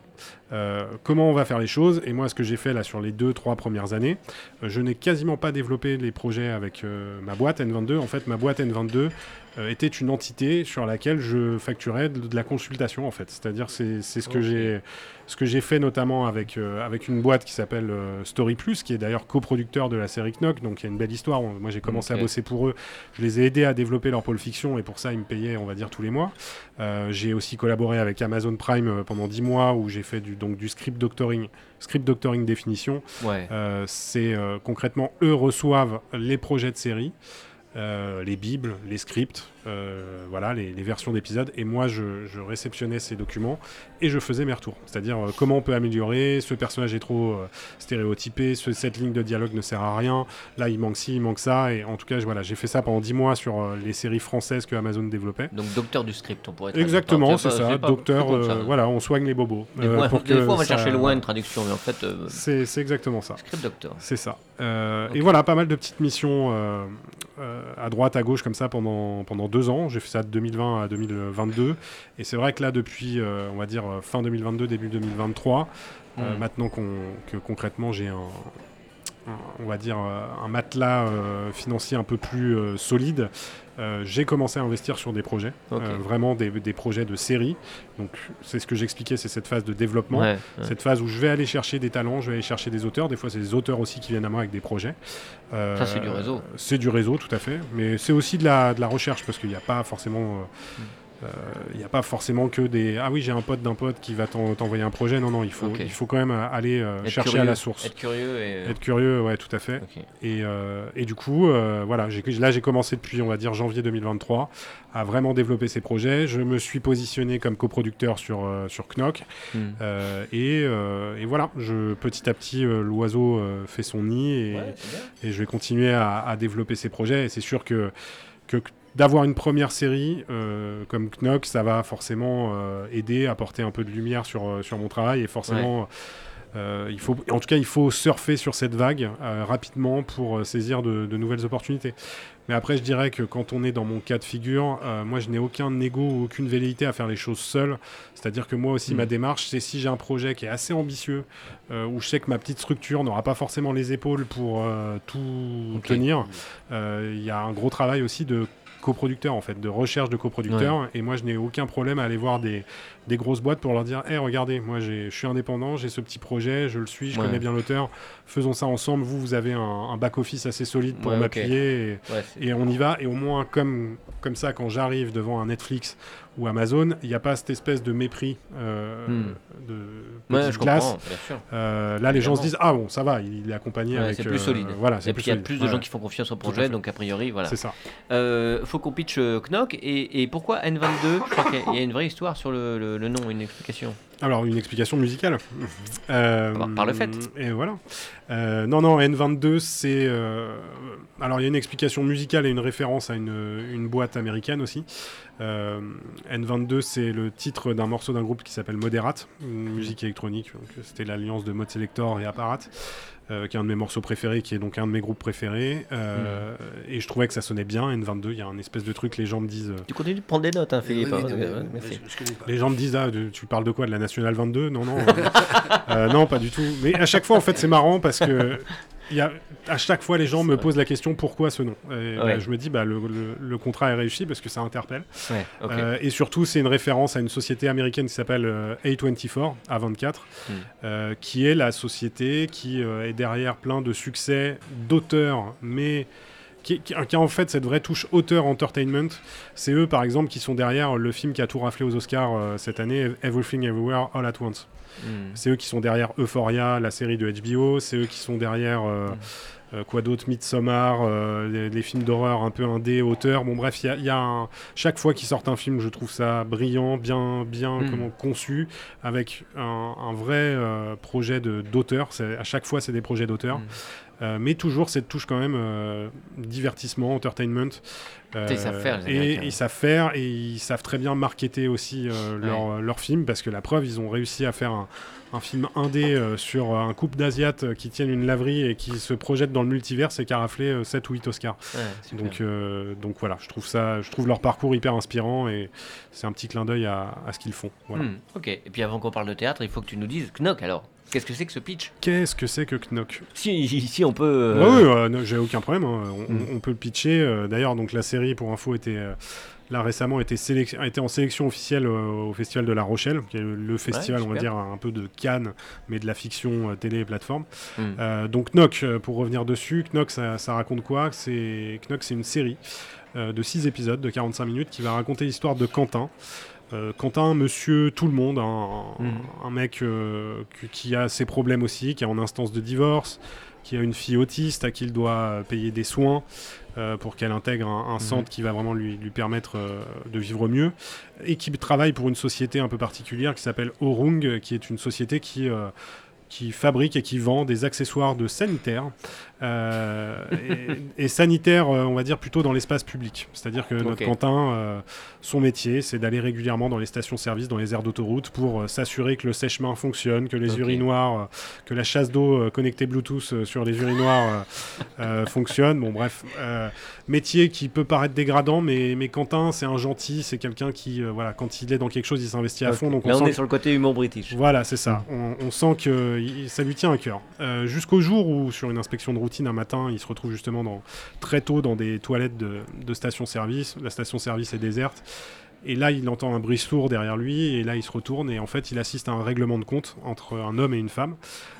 comment on va faire les choses? Et moi, ce que j'ai fait là sur les deux, trois premières années, je n'ai quasiment pas développé les projets avec ma boîte N22. En fait, ma boîte N22 était une entité sur laquelle je facturais de, la consultation, en fait. C'est-à-dire, c'est ce que j'ai ce que j'ai fait notamment avec, avec une boîte qui s'appelle Story Plus, qui est d'ailleurs coproducteur de la série Knock, donc il y a une belle histoire. Moi, j'ai commencé à bosser pour eux. Je les ai aidés à développer leur pôle fiction et pour ça, ils me payaient, on va dire, tous les mois. Euh, j'ai aussi collaboré avec Amazon Prime euh, pendant 10 mois où j'ai fait du, donc, du script doctoring, script doctoring définition. Euh, c'est concrètement, eux reçoivent les projets de série. Euh, les bibles, les scripts, euh, voilà, les, versions d'épisodes. Et moi, je, réceptionnais ces documents et je faisais mes retours. C'est-à-dire euh, comment on peut améliorer, ce personnage est trop stéréotypé, cette ligne de dialogue ne sert à rien, là il manque ci, il manque ça. Et en tout cas, voilà, j'ai fait ça pendant 10 mois sur les séries françaises que Amazon développait. Donc docteur du script, on pourrait Exactement, c'est ça, docteur, voilà, on soigne les bobos. pour des fois, on va chercher loin une traduction, mais en fait... c'est exactement ça. Script docteur. C'est ça. Et voilà, pas mal de petites missions à droite, à gauche, comme ça, pendant, pendant deux ans. J'ai fait ça de 2020 à 2022. Et c'est vrai que là, depuis, euh, on va dire, euh, fin 2022, début 2023, mmh. maintenant que concrètement j'ai un, on va dire, un matelas financier un peu plus solide, euh, j'ai commencé à investir sur des projets, euh, vraiment des, projets de série. Donc c'est ce que j'expliquais, c'est cette phase de développement, cette phase où je vais aller chercher des talents, je vais aller chercher des auteurs. Des fois, c'est des auteurs aussi qui viennent à moi avec des projets. Euh, Ça, c'est du réseau. C'est du réseau, tout à fait. Mais c'est aussi de la, de la recherche parce qu'il n'y a pas forcément. Mm. Il n'y a pas forcément que des ah oui j'ai un pote d'un pote qui va t'envoyer un projet non non il faut il faut quand même aller chercher à la source. Être curieux et... être curieux ouais tout à fait. Et, et, du coup voilà là j'ai commencé depuis on va dire janvier 2023 à vraiment développer ces projets. Je me suis positionné comme coproducteur sur sur Knock. Hmm. et, et, voilà je petit à petit l'oiseau fait son nid et, et, je vais continuer à, à développer ces projets. Et c'est sûr que que d'avoir une première série euh, comme Knock, ça va forcément euh, aider, apporter un peu de lumière sur, euh, sur mon travail et forcément. il faut, en tout cas, il faut surfer sur cette vague rapidement pour saisir de, nouvelles opportunités. Mais après, je dirais que quand on est dans mon cas de figure, moi, je n'ai aucun ego ou aucune velléité à faire les choses seul. C'est-à-dire que moi aussi, ma mm. démarche, c'est si j'ai un projet qui est assez ambitieux, où je sais que ma petite structure n'aura pas forcément les épaules pour tout tenir, il y a un gros travail aussi de coproducteurs en fait, de recherche de coproducteurs. Et moi, je n'ai aucun problème à aller voir des, des grosses boîtes pour leur dire Hé, regardez, moi je suis indépendant, j'ai ce petit projet, je le suis, je connais bien l'auteur, faisons ça ensemble. Vous, vous avez un, back-office assez solide pour m'appuyer et, on y va. Et au moins, comme, comme ça, quand j'arrive devant un Netflix ou Amazon, il n'y a pas cette espèce de mépris euh, hmm. de classe. Euh, là, les gens se disent Ah bon, ça va, il est accompagné avec. C'est plus euh, solide. voilà, et puis il y a plus de gens qui font confiance au projet, donc a priori, voilà. C'est ça. faut qu'on pitch Knock. Et, et pourquoi N22 Je crois qu'il y a une vraie histoire sur le, le, nom, une explication. Alors, une explication musicale. Euh, Par- le fait. Et voilà. Euh, non, non, N22, c'est. euh, alors, il y a une explication musicale et une référence à une, une boîte américaine aussi. Euh, N22, c'est le titre d'un morceau d'un groupe qui s'appelle Moderate, une musique électronique. C'était l'alliance de Mode Selector et Apparat, euh, qui est un de mes morceaux préférés, qui est donc un de mes groupes préférés. Euh, Et je trouvais que ça sonnait bien. N22, il y a un espèce de truc, les gens me disent. euh, Tu continues de prendre des notes, hein, Philippe. Oui, hein, oui, merci. Les gens me disent ah de- tu parles de quoi de la nationale 22 Non non euh, euh, non pas du tout. Mais à chaque fois en fait c'est marrant parce que y a, à chaque fois les gens me posent la question pourquoi ce nom? Et, bah, je me dis bah le, le- le contrat est réussi parce que ça interpelle. Ouais. Euh, et surtout c'est une référence à une société américaine qui s'appelle euh, A24 A24 Hmm. euh, qui est la société qui euh, est derrière plein de succès d'auteurs mais qui, qui- qui a en fait cette vraie touche auteur entertainment. C'est eux, par exemple, qui sont derrière le film qui a tout raflé aux Oscars euh, cette année, Everything Everywhere All at Once. Hmm. C'est eux qui sont derrière Euphoria, la série de HBO. C'est eux qui sont derrière euh, euh, quoi d'autre, Midsommar, euh, les, les films d'horreur un peu indé, auteur. Bon bref, il y a, y a un- chaque fois qu'ils sortent un film, je trouve ça brillant, bien, bien Mm. comment conçu, avec un, un vrai euh, projet d'auteur. À chaque fois, c'est des projets d'auteur. Mm. Euh, mais toujours cette touche quand même euh, divertissement, entertainment. Euh, Ils savent faire, les et Américains. ils savent faire et ils savent très bien marketer aussi euh, leur, leur film parce que la preuve, ils ont réussi à faire un, un film indé euh, sur un couple d'Asiates euh, qui tiennent une laverie et qui se projettent dans le multivers et qui a raflé euh, 7 ou 8 Oscars. Ouais. Donc, euh, donc voilà, je trouve, ça, je trouve leur parcours hyper inspirant et c'est un petit clin d'œil à, à ce qu'ils font. Voilà. Hmm, ok, et puis avant qu'on parle de théâtre, il faut que tu nous dises Knock alors. Qu'est-ce que c'est que ce pitch? Qu'est-ce que c'est que Knock? Si, si on peut. euh, ouais, non, j'ai aucun problème. hein. On, Mm. on peut le pitcher. euh, D'ailleurs, donc la série, pour info, était euh, là récemment était, a été en sélection officielle au Festival de La Rochelle, qui est le, le festival, on va dire, un peu de Cannes, mais de la fiction télé et plateforme. Euh, donc Knock, pour revenir dessus, Knock, ça, ça raconte quoi? C'est Knock, c'est une série de 6 épisodes de 45 minutes qui va raconter l'histoire de Quentin. Euh, Quentin, monsieur tout le monde, un, Mhm. un mec euh, qui- a ses problèmes aussi, qui est en instance de divorce, qui a une fille autiste à qui il doit euh, payer des soins euh, pour qu'elle intègre un, un centre qui va vraiment lui, lui permettre de vivre mieux, et qui travaille pour une société un peu particulière qui s'appelle Orung, qui est une société qui... qui fabrique et qui vend des accessoires de sanitaire euh, et, et sanitaire, euh, on va dire plutôt dans l'espace public. C'est-à-dire que notre Ok. Quentin, euh, son métier, c'est d'aller régulièrement dans les stations-service, dans les aires d'autoroute, pour euh, s'assurer que le sèche-main fonctionne, que les urinoirs, que la chasse d'eau connectée Bluetooth sur les urinoirs fonctionne. Bon, bref, métier qui peut paraître dégradant, mais, mais Quentin, c'est un gentil, c'est quelqu'un qui, voilà, quand il est dans quelque chose, il s'investit à fond. Donc on, sent est sur le côté humour british. voilà, c'est ça. On, on sent que ça lui tient à cœur. Euh, Jusqu'au jour où, sur une inspection de routine un matin, il se retrouve justement dans, très tôt dans des toilettes de, station-service. La station-service est déserte. Et là, il entend un bruit sourd derrière lui, et là, il se retourne, et en fait, il assiste à un règlement de compte entre un homme et une femme,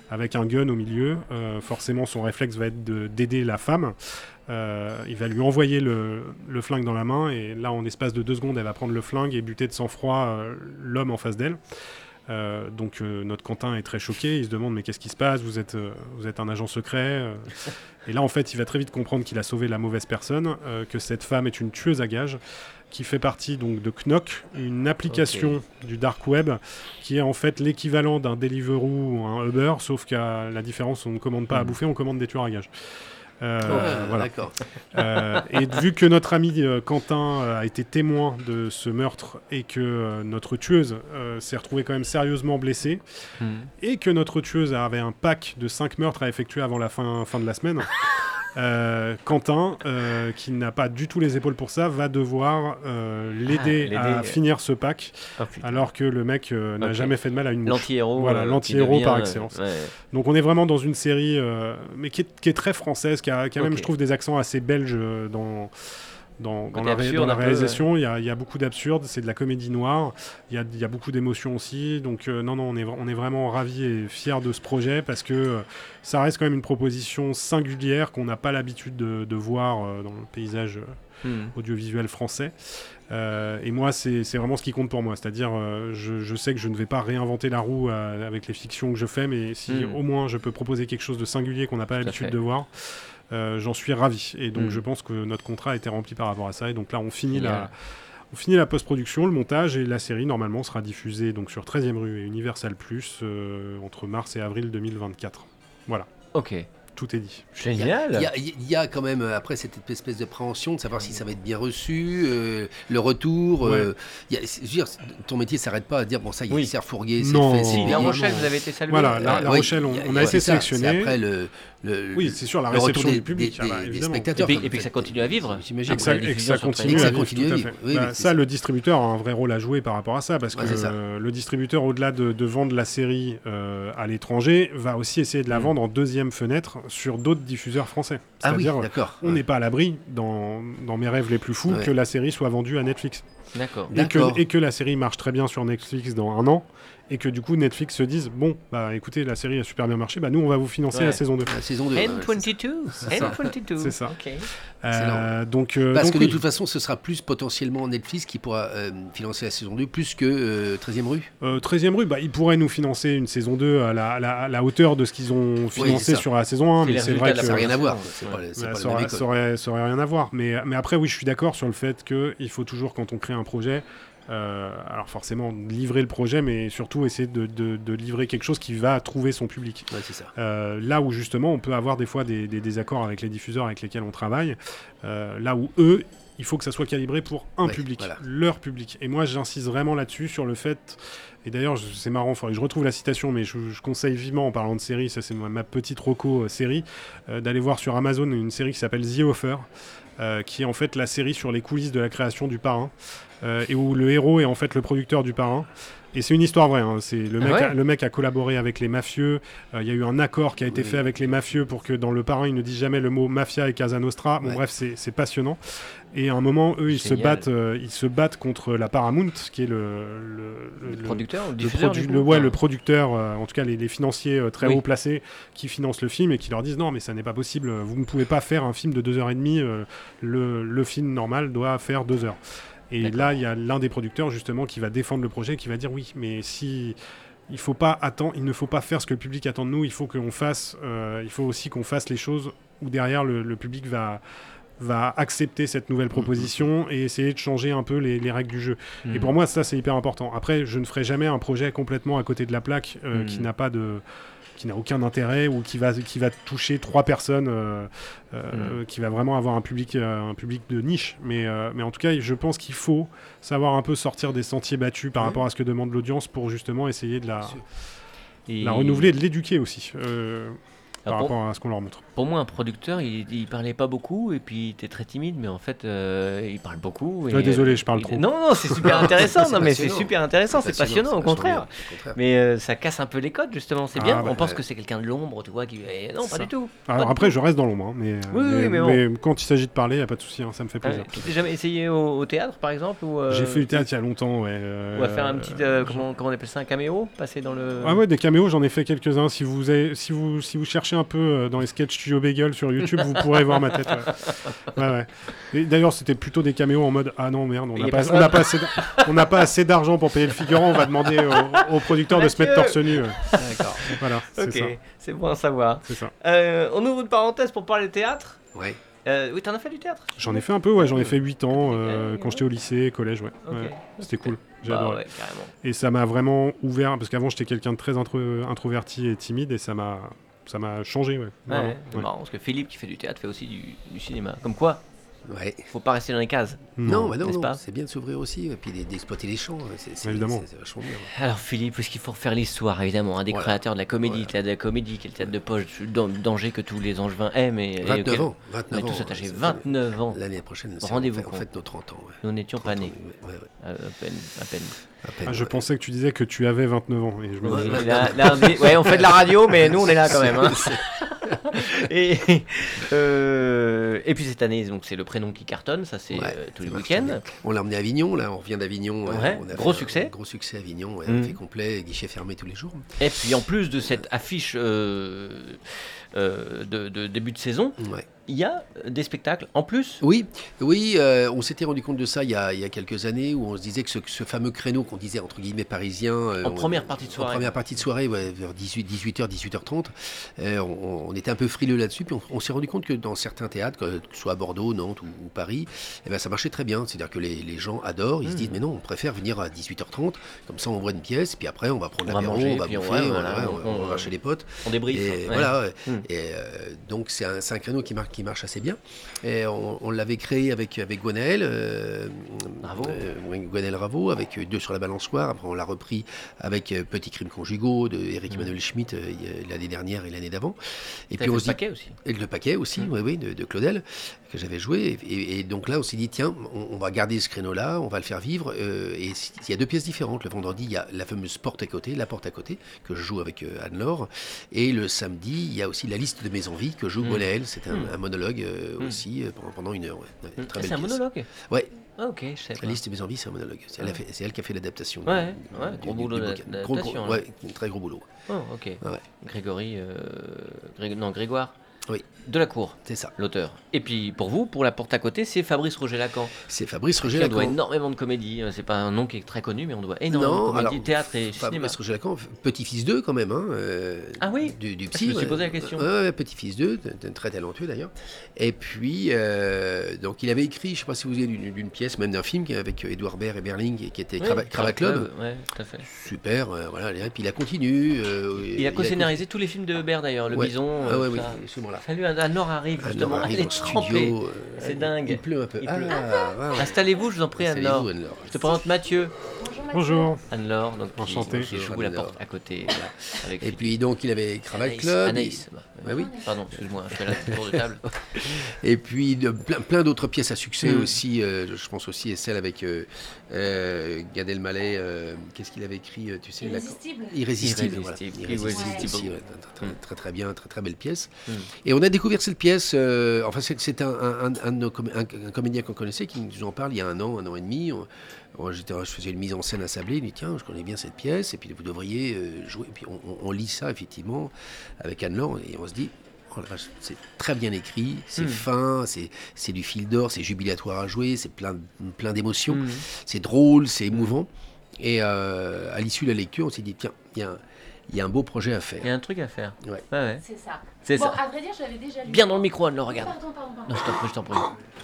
avec un gun au milieu. Euh, forcément, son réflexe va être de- d'aider la femme. Euh, il va lui envoyer le, flingue dans la main, et là, en espace de deux secondes, elle va prendre le flingue et buter de sang-froid l'homme en face d'elle. Euh, donc euh, notre Quentin est très choqué, il se demande mais qu'est-ce qui se passe? Vous êtes, euh, vous êtes un agent secret. Et là en fait il va très vite comprendre qu'il a sauvé la mauvaise personne, que cette femme est une tueuse à gages, qui fait partie donc de Knock, une application du dark web qui est en fait l'équivalent d'un Deliveroo ou un Uber, sauf qu'à la différence on ne commande pas à Mhm. bouffer, on commande des tueurs à gages. Euh, voilà. D'accord. Euh, et vu que notre ami euh, Quentin a été témoin de ce meurtre et que euh, notre tueuse euh, s'est retrouvée quand même sérieusement blessée Hmm. et que notre tueuse avait un pack de 5 meurtres à effectuer avant la fin, fin de la semaine, euh, Quentin, euh, qui n'a pas du tout les épaules pour ça, va devoir euh, l'aider l'aider, à finir ce pack Oh, alors que le mec n'a jamais fait de mal à une mouche. L'anti-héros. Voilà, l'anti-héros devient, par excellence. ouais. Donc on est vraiment dans une série, mais qui est, qui est très française, qui a, qui a même, Ok. je trouve, des accents assez belges dans, dans, la, absurde dans réalisation. Il y, a, il y a beaucoup d'absurde, c'est de la comédie noire, il y a, il y a beaucoup d'émotions aussi. Donc euh, non, non, on est, vra- on est vraiment ravis et fiers de ce projet parce que euh, ça reste quand même une proposition singulière qu'on n'a pas l'habitude de, de voir euh, dans le paysage Hmm. audiovisuel français. Euh, et moi, c'est vraiment ce qui compte pour moi. C'est-à-dire, euh, je, je sais que je ne vais pas réinventer la roue euh, avec les fictions que je fais, mais si Mm. au moins je peux proposer quelque chose de singulier qu'on n'a pas l'habitude de voir, j'en suis ravi. Et donc, Mm. je pense que notre contrat a été rempli par rapport à ça. Et donc là, on finit Génial. la. On finit la post-production, le montage et la série normalement sera diffusée donc sur 13e rue et Universal Plus euh, entre mars et avril 2024. Voilà, Ok. tout est dit. Il y, Génial. a, il y a quand même, euh, après, cette espèce de préhension de savoir si ça va être bien reçu, euh, le retour. euh, il y a- je veux dire, ton métier ne s'arrête pas à dire, bon, ça y est, Oui. c'est refourgué, c'est Non. fait, Si. La non, Rochelle, vous avez été salué. Voilà, la- Euh, Rochelle, on- on a ouais, été sélectionné. Après le, le- Oui, c'est sûr, la réception des, du public, des- ah bah, des-. Et spectateurs. et puis que ça continue à vivre. J'imagine. Et que ça, ça continue à ça vivre, continue tout à à vivre. fait. Oui, Bah, ça, le distributeur a un vrai rôle à jouer par rapport à ça, parce Ouais, que euh, le distributeur, au-delà de, de vendre la série euh, à l'étranger, va aussi essayer de la Mm. vendre en deuxième fenêtre sur d'autres diffuseurs français. Ah oui, C'est-à-dire, d'accord. on n'est pas à l'abri, dans, dans mes rêves les plus fous, Ouais. que la série soit vendue à Netflix. D'accord. Et D'accord. que, et que la série marche très bien sur Netflix dans un an, et que du coup Netflix se dise, bon, bah écoutez, la série a super bien marché, bah nous on va vous financer Ouais. la saison 2. La saison 2. N22. N22. C'est ça. Euh, donc, euh, Parce donc que oui. de toute façon, ce sera plus potentiellement Netflix qui pourra euh, financer la saison 2 plus que euh, 13e rue. Euh, 13e rue, bah, ils pourraient nous financer une saison 2 à la, à la- à la hauteur de ce qu'ils ont financé sur la saison 1, C'est mais c'est vrai que Ça n'a rien à voir. Bah, ça, aurait, rien à voir. Mais, mais après, oui, je suis d'accord sur le fait qu'il faut toujours, quand on crée un projet, alors forcément livrer le projet, mais surtout essayer de, de- de livrer quelque chose qui va trouver son public. Ouais, c'est ça. Euh, là où justement on peut avoir des fois des, des désaccords avec les diffuseurs avec lesquels on travaille, euh, là où eux, il faut que ça soit calibré pour un Ouais, public, voilà. leur public. Et moi j'insiste vraiment là-dessus sur le fait, et d'ailleurs c'est marrant, faudrait que je retrouve la citation, mais je, je conseille vivement en parlant de série, ça c'est ma, ma petite roco euh, série, euh, d'aller voir sur Amazon une série qui s'appelle The Offer. euh, qui est en fait la série sur les coulisses de la création du parrain, euh, et où le héros est en fait le producteur du parrain. Et c'est une histoire vraie. hein. C'est le Ah mec, ouais a, le mec a collaboré avec les mafieux. Euh, Il y a eu un accord qui a été Oui. fait avec les mafieux pour que dans le parrain ils ne disent jamais le mot mafia et Casa Nostra. Bon Ouais. bref, c'est passionnant. Et à un moment, eux, ils se battent, euh, ils se battent contre la Paramount, qui est le le, Le le- producteur, le diffuseur, produ- coup ouais, Enfin, le producteur, euh, en tout cas les, les financiers euh, très Oui. haut placés qui financent le film et qui leur disent non mais ça n'est pas possible, vous ne pouvez pas faire un film de 2h30, euh, le, le film normal doit faire 2 heures. Et là il y a l'un des producteurs justement qui va défendre le projet, qui va dire oui mais si il faut pas attendre, il ne faut pas faire ce que le public attend de nous, il faut qu'on fasse, euh, il faut aussi qu'on fasse les choses où derrière le, le public va va accepter cette nouvelle proposition et essayer de changer un peu les, les règles du jeu. Et pour moi, ça, c'est hyper important. Après, je ne ferai jamais un projet complètement à côté de la plaque euh, Mm. qui n'a pas de qui n'a aucun intérêt ou qui va qui va toucher trois personnes euh, euh, qui va vraiment avoir un public euh, un public de niche. Mais mais en tout cas je pense qu'il faut savoir un peu sortir des sentiers battus par Ouais. rapport à ce que demande l'audience pour justement essayer de la, la renouveler et de l'éduquer aussi par rapport à ce qu'on leur montre pour moi, un producteur, il, il parlait pas beaucoup et puis il était très timide, mais en fait, euh, il parle beaucoup. et, Ouais, désolé, je parle trop. Non, non, c'est super intéressant. C'est non, mais c'est super intéressant. C'est passionnant, au contraire. Mais euh, ça casse un peu les codes, justement. C'est Ah, bien. bah, On pense que c'est quelqu'un de l'ombre, tu vois. Qui... eh, non, pas ça. du tout. alors Pas du après tout. je reste dans l'ombre hein, mais, Oui, mais, oui, mais bon. quand il s'agit de parler il n'y a pas de souci hein, ça me fait Ah, plaisir tu t'es jamais essayé au, au théâtre, par exemple ou, euh, j'ai fait le théâtre il y a longtemps ouais Ou à faire un petit. comment, on appelle ça Un caméo Passer dans le. Ah ouais, des caméos, j'en ai fait quelques-uns. Si vous, avez, si, vous, si vous cherchez un peu dans les sketchs Studio Bagel sur YouTube, vous pourrez voir ma tête. Ouais. Ouais, ouais. Et d'ailleurs, c'était plutôt des caméos en mode Ah non, merde, on n'a pas, pas, assez d- on n'a pas assez d'argent pour payer le figurant, on va demander au, au producteur de se mettre torse nu. D'accord. Voilà. Ok, c'est bon à savoir. C'est ça. Euh, on ouvre une parenthèse pour parler théâtre. Ouais. Euh, oui, t'en as fait du théâtre? J'en ai fait un peu, ouais, j'en ai fait 8 ans euh, quand j'étais au lycée, collège, ouais. Ok. Ouais. C'était cool, j'ai Bah ouais, carrément. Et ça m'a vraiment ouvert, parce qu'avant j'étais quelqu'un de très intro- introverti et timide, et ça m'a ça m'a changé, ouais. Ouais, Vraiment, c'est ouais. marrant parce que Philippe qui fait du théâtre fait aussi du, du cinéma. Comme quoi, Ouais. faut pas rester dans les cases. Non, bah non, n'est-ce non, pas c'est bien de s'ouvrir aussi, et puis d'exploiter les champs, hein, c'est Évidemment. vachement bien. Alors Philippe, est-ce qu'il faut refaire l'histoire évidemment Un des Voilà. créateurs de la comédie, Voilà. le théâtre de la comédie, qui est le théâtre de poche, dan- danger que tous les angevins aiment. Et, et 29 auquel ans, On 29 est ans. tous attachés. ça fait- 29 ans. L'année prochaine, c'est- Rendez-vous on fait- on nos 30 ans. ouais. Nous n'étions 30 pas nés. ouais, Euh, à peine, à peine. Peine, je ouais. pensais que tu disais que tu avais 29 ans. Et je me Ouais, disais- là- là, on dit- ouais, on fait de la radio, mais nous on est là quand même. hein. et, euh, et puis cette année, donc c'est le prénom qui cartonne, ça c'est Ouais, euh, tous les week-ends. On l'a emmené à Avignon, là, on revient d'Avignon. euh, Ouais, on a gros fait un succès. Gros succès à Avignon, ouais, Mhm. fait complet, guichet fermé tous les jours. Et puis en plus de cette affiche euh, euh, de, de début de saison. Ouais. Il y a des spectacles en plus Oui, oui, euh, on s'était rendu compte de ça il y, a, il y a quelques années où on se disait que ce, ce fameux créneau qu'on disait entre guillemets parisien. euh, En on- première partie de soirée. En première partie de soirée, ouais, vers 18, 18h, 18h30. euh, on, on était un peu frileux là-dessus, puis on, on s'est rendu compte que dans certains théâtres, que ce soit à Bordeaux, Nantes ou, ou Paris, eh ben, ça marchait très bien. C'est-à-dire que les, les gens adorent, ils se Mm. disent mais non, on préfère venir à 18h30, comme ça on voit une pièce, puis après on va prendre On va l'apéro, manger, on va on- bouffer, on, voilà, on- on- on va on- chez les potes. On débrief. Et ouais. voilà, ouais. Mm. Et euh, donc c'est un, un créneau qui, marche qui marche assez bien. Et on, on l'avait créé avec, avec Gwenaël, euh, Bravo. euh, Gwenaël Ravo, avec deux sur la balançoire. Après on l'a repris avec Petits crimes conjugaux de Eric Emmanuel Schmitt l'année dernière et l'année d'avant. Et puis on le dit, paquet aussi. et le paquet aussi, oui, oui, de, de Claudel, que j'avais joué. Et, donc là, on s'est dit, tiens, on, on va garder ce créneau-là, on va le faire vivre. euh, et il y a deux pièces différentes. Le vendredi, il y a la fameuse porte à côté, la porte à côté, que je joue avec euh, Anne-Laure. Et le samedi, il y a aussi la liste de mes envies que joue Mm. Gwenaël. C'est un, Mm. un monologue euh, Mm. aussi euh, pendant, pendant une heure. ouais. Ouais, Mm. Ah, c'est un monologue Ouais, Ah, ok, je sais pas. la liste de mes envies, c'est un monologue. C'est elle, qui a fait l'adaptation. Ouais, du- gros du- boulot du Gros, gros- ouais, très gros boulot. Oh, ok. Grégory. euh, Non, Grégoire. Oui. De la Cour, C'est ça. l'auteur. Et puis pour vous, pour la porte à côté, c'est Fabrice Roger Lacan. C'est Fabrice Roger Qui on doit Lacan. énormément de comédie. Euh, C'est pas un nom qui est très connu, mais on doit énormément de comédie, théâtre et cinéma. Fabrice Roger Lacan, petit-fils d'eux quand même. Hein, euh, Ah oui Du, du je psy. me suis posé la question. Petit-fils d'eux, très talentueux d'ailleurs. Et puis, euh, donc il avait écrit, je ne sais pas si vous avez d'une d'une pièce, même d'un film avec Edouard Baird et Berling, qui était Crava- Cravat Club. Ouais, tout à fait. Super, euh, voilà. Et puis il a continué. Il a co-scénarisé tous les films de Hubert d'ailleurs, Le Ouais. Bison. Ah ouais, oui. Salut, Anne-Laure arrive justement. arrive Elle est trempée. studio. euh, C'est dingue. Il pleut un peu. Ah, ouais. Installez-vous, je vous en prie, Installez-vous. Anne-Laure. Je te présente Mathieu. Bonjour. Anne-Laure, donc qui- Enchanté. qui joue la porte à côté. voilà, avec Et Philippe. puis donc il avait Cravat Anaïs, Club. Anaïs, bah, Bah oui. Pardon, excuse-moi, je fais la tour de table. Et puis de- plein, plein d'autres pièces à succès Mm. aussi. euh, je pense aussi et celle avec euh, euh, Gad Elmaleh. euh, Qu'est-ce qu'il avait écrit euh, Tu sais, la- Irrésistible. Irrésistible. Irrésistible. voilà. Irrésistible. aussi, ouais, très, Mm. très, très bien, très très belle pièce. Mm. Et on a découvert cette pièce. euh, enfin, c'est un, un, un de nos com- un- un comédien qu'on connaissait qui nous en parle il y a un an, un an et demi. On- je faisais une mise en scène à Sablé. Il dit tiens, je connais bien cette pièce et puis vous devriez euh, jouer. Et puis on, on- on lit ça effectivement avec Anne-Laure et on se dit. Oh c'est très bien écrit, c'est Mm. fin, c'est du fil d'or, c'est jubilatoire à jouer, c'est plein, plein d'émotions, Mhm. c'est drôle, c'est émouvant. Et euh, à l'issue de la lecture, on s'est dit tiens, il y, a un- il y a un beau projet à faire. Il y a un truc à faire. Ouais. ouais. C'est ça. C'est Bon, ça. à vrai dire, je l'avais déjà lu. Bien dans le micro, Anne-Laure, regarde. Pardon, pardon, pardon. Non, je t'en prie, je t'en prie.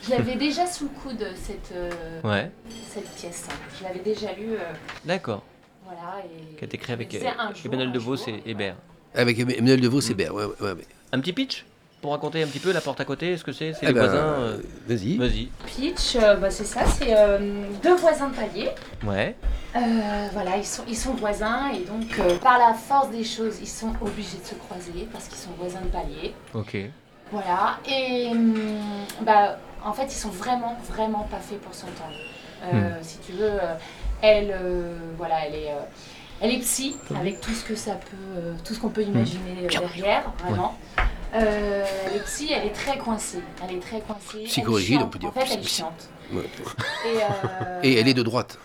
Je l'avais déjà sous le coude, cette, euh, Ouais, cette pièce. Je l'avais déjà lu. euh, d'accord. voilà. Et... Qui a été créé avec euh, Emmanuel DeVos et Hébert. Avec Emmanuel DeVos et Bert, ouais, ouais, ouais, ouais. Un petit pitch? Pour raconter un petit peu la porte à côté, est-ce que c'est C'est Eh les ben, voisins euh, Vas-y. Vas-y. Pitch, euh, bah, c'est ça, c'est euh, deux voisins de palier. Ouais. Euh, voilà, ils sont, ils sont voisins et donc euh, par la force des choses, ils sont obligés de se croiser parce qu'ils sont voisins de palier. Ok. Voilà, et hum, bah, en fait, ils sont vraiment, vraiment pas faits pour s'entendre. Euh, Si tu veux, euh, elle, euh, voilà, elle est, euh, elle est psy, avec tout ce que ça peut, euh, tout ce qu'on peut imaginer euh, derrière, vraiment. Euh, elle est psy, elle est très coincée. Elle est très coincée. Psychorigide, on peut dire. En fait, elle chante. Ouais. Et, euh, Et elle est de droite.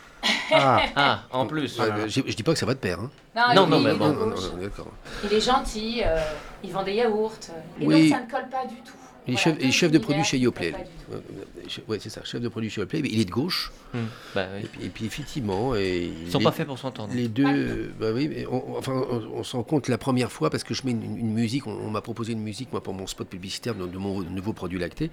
Ah, Ah, en plus. Ouais, je, je dis pas que ça va de pair. Hein. Non, non, mais bon. Non, non, d'accord. Il est gentil, euh, il vend des yaourts. Et Oui. donc ça ne colle pas du tout. Il est Voilà, chef, deux il est chef de produit chez ne Yoplait. Ouais, c'est ça, chef de produit chez Yoplait. mais Il est de gauche. Hmm. Bah Et oui. puis, et puis effectivement. Et Ils sont les- pas faits pour s'entendre. Les deux, bah oui, mais on, enfin, on, on s'en compte la première fois parce que je mets une, une musique, on, on m'a proposé une musique moi pour mon spot publicitaire de, de mon nouveau produit lacté,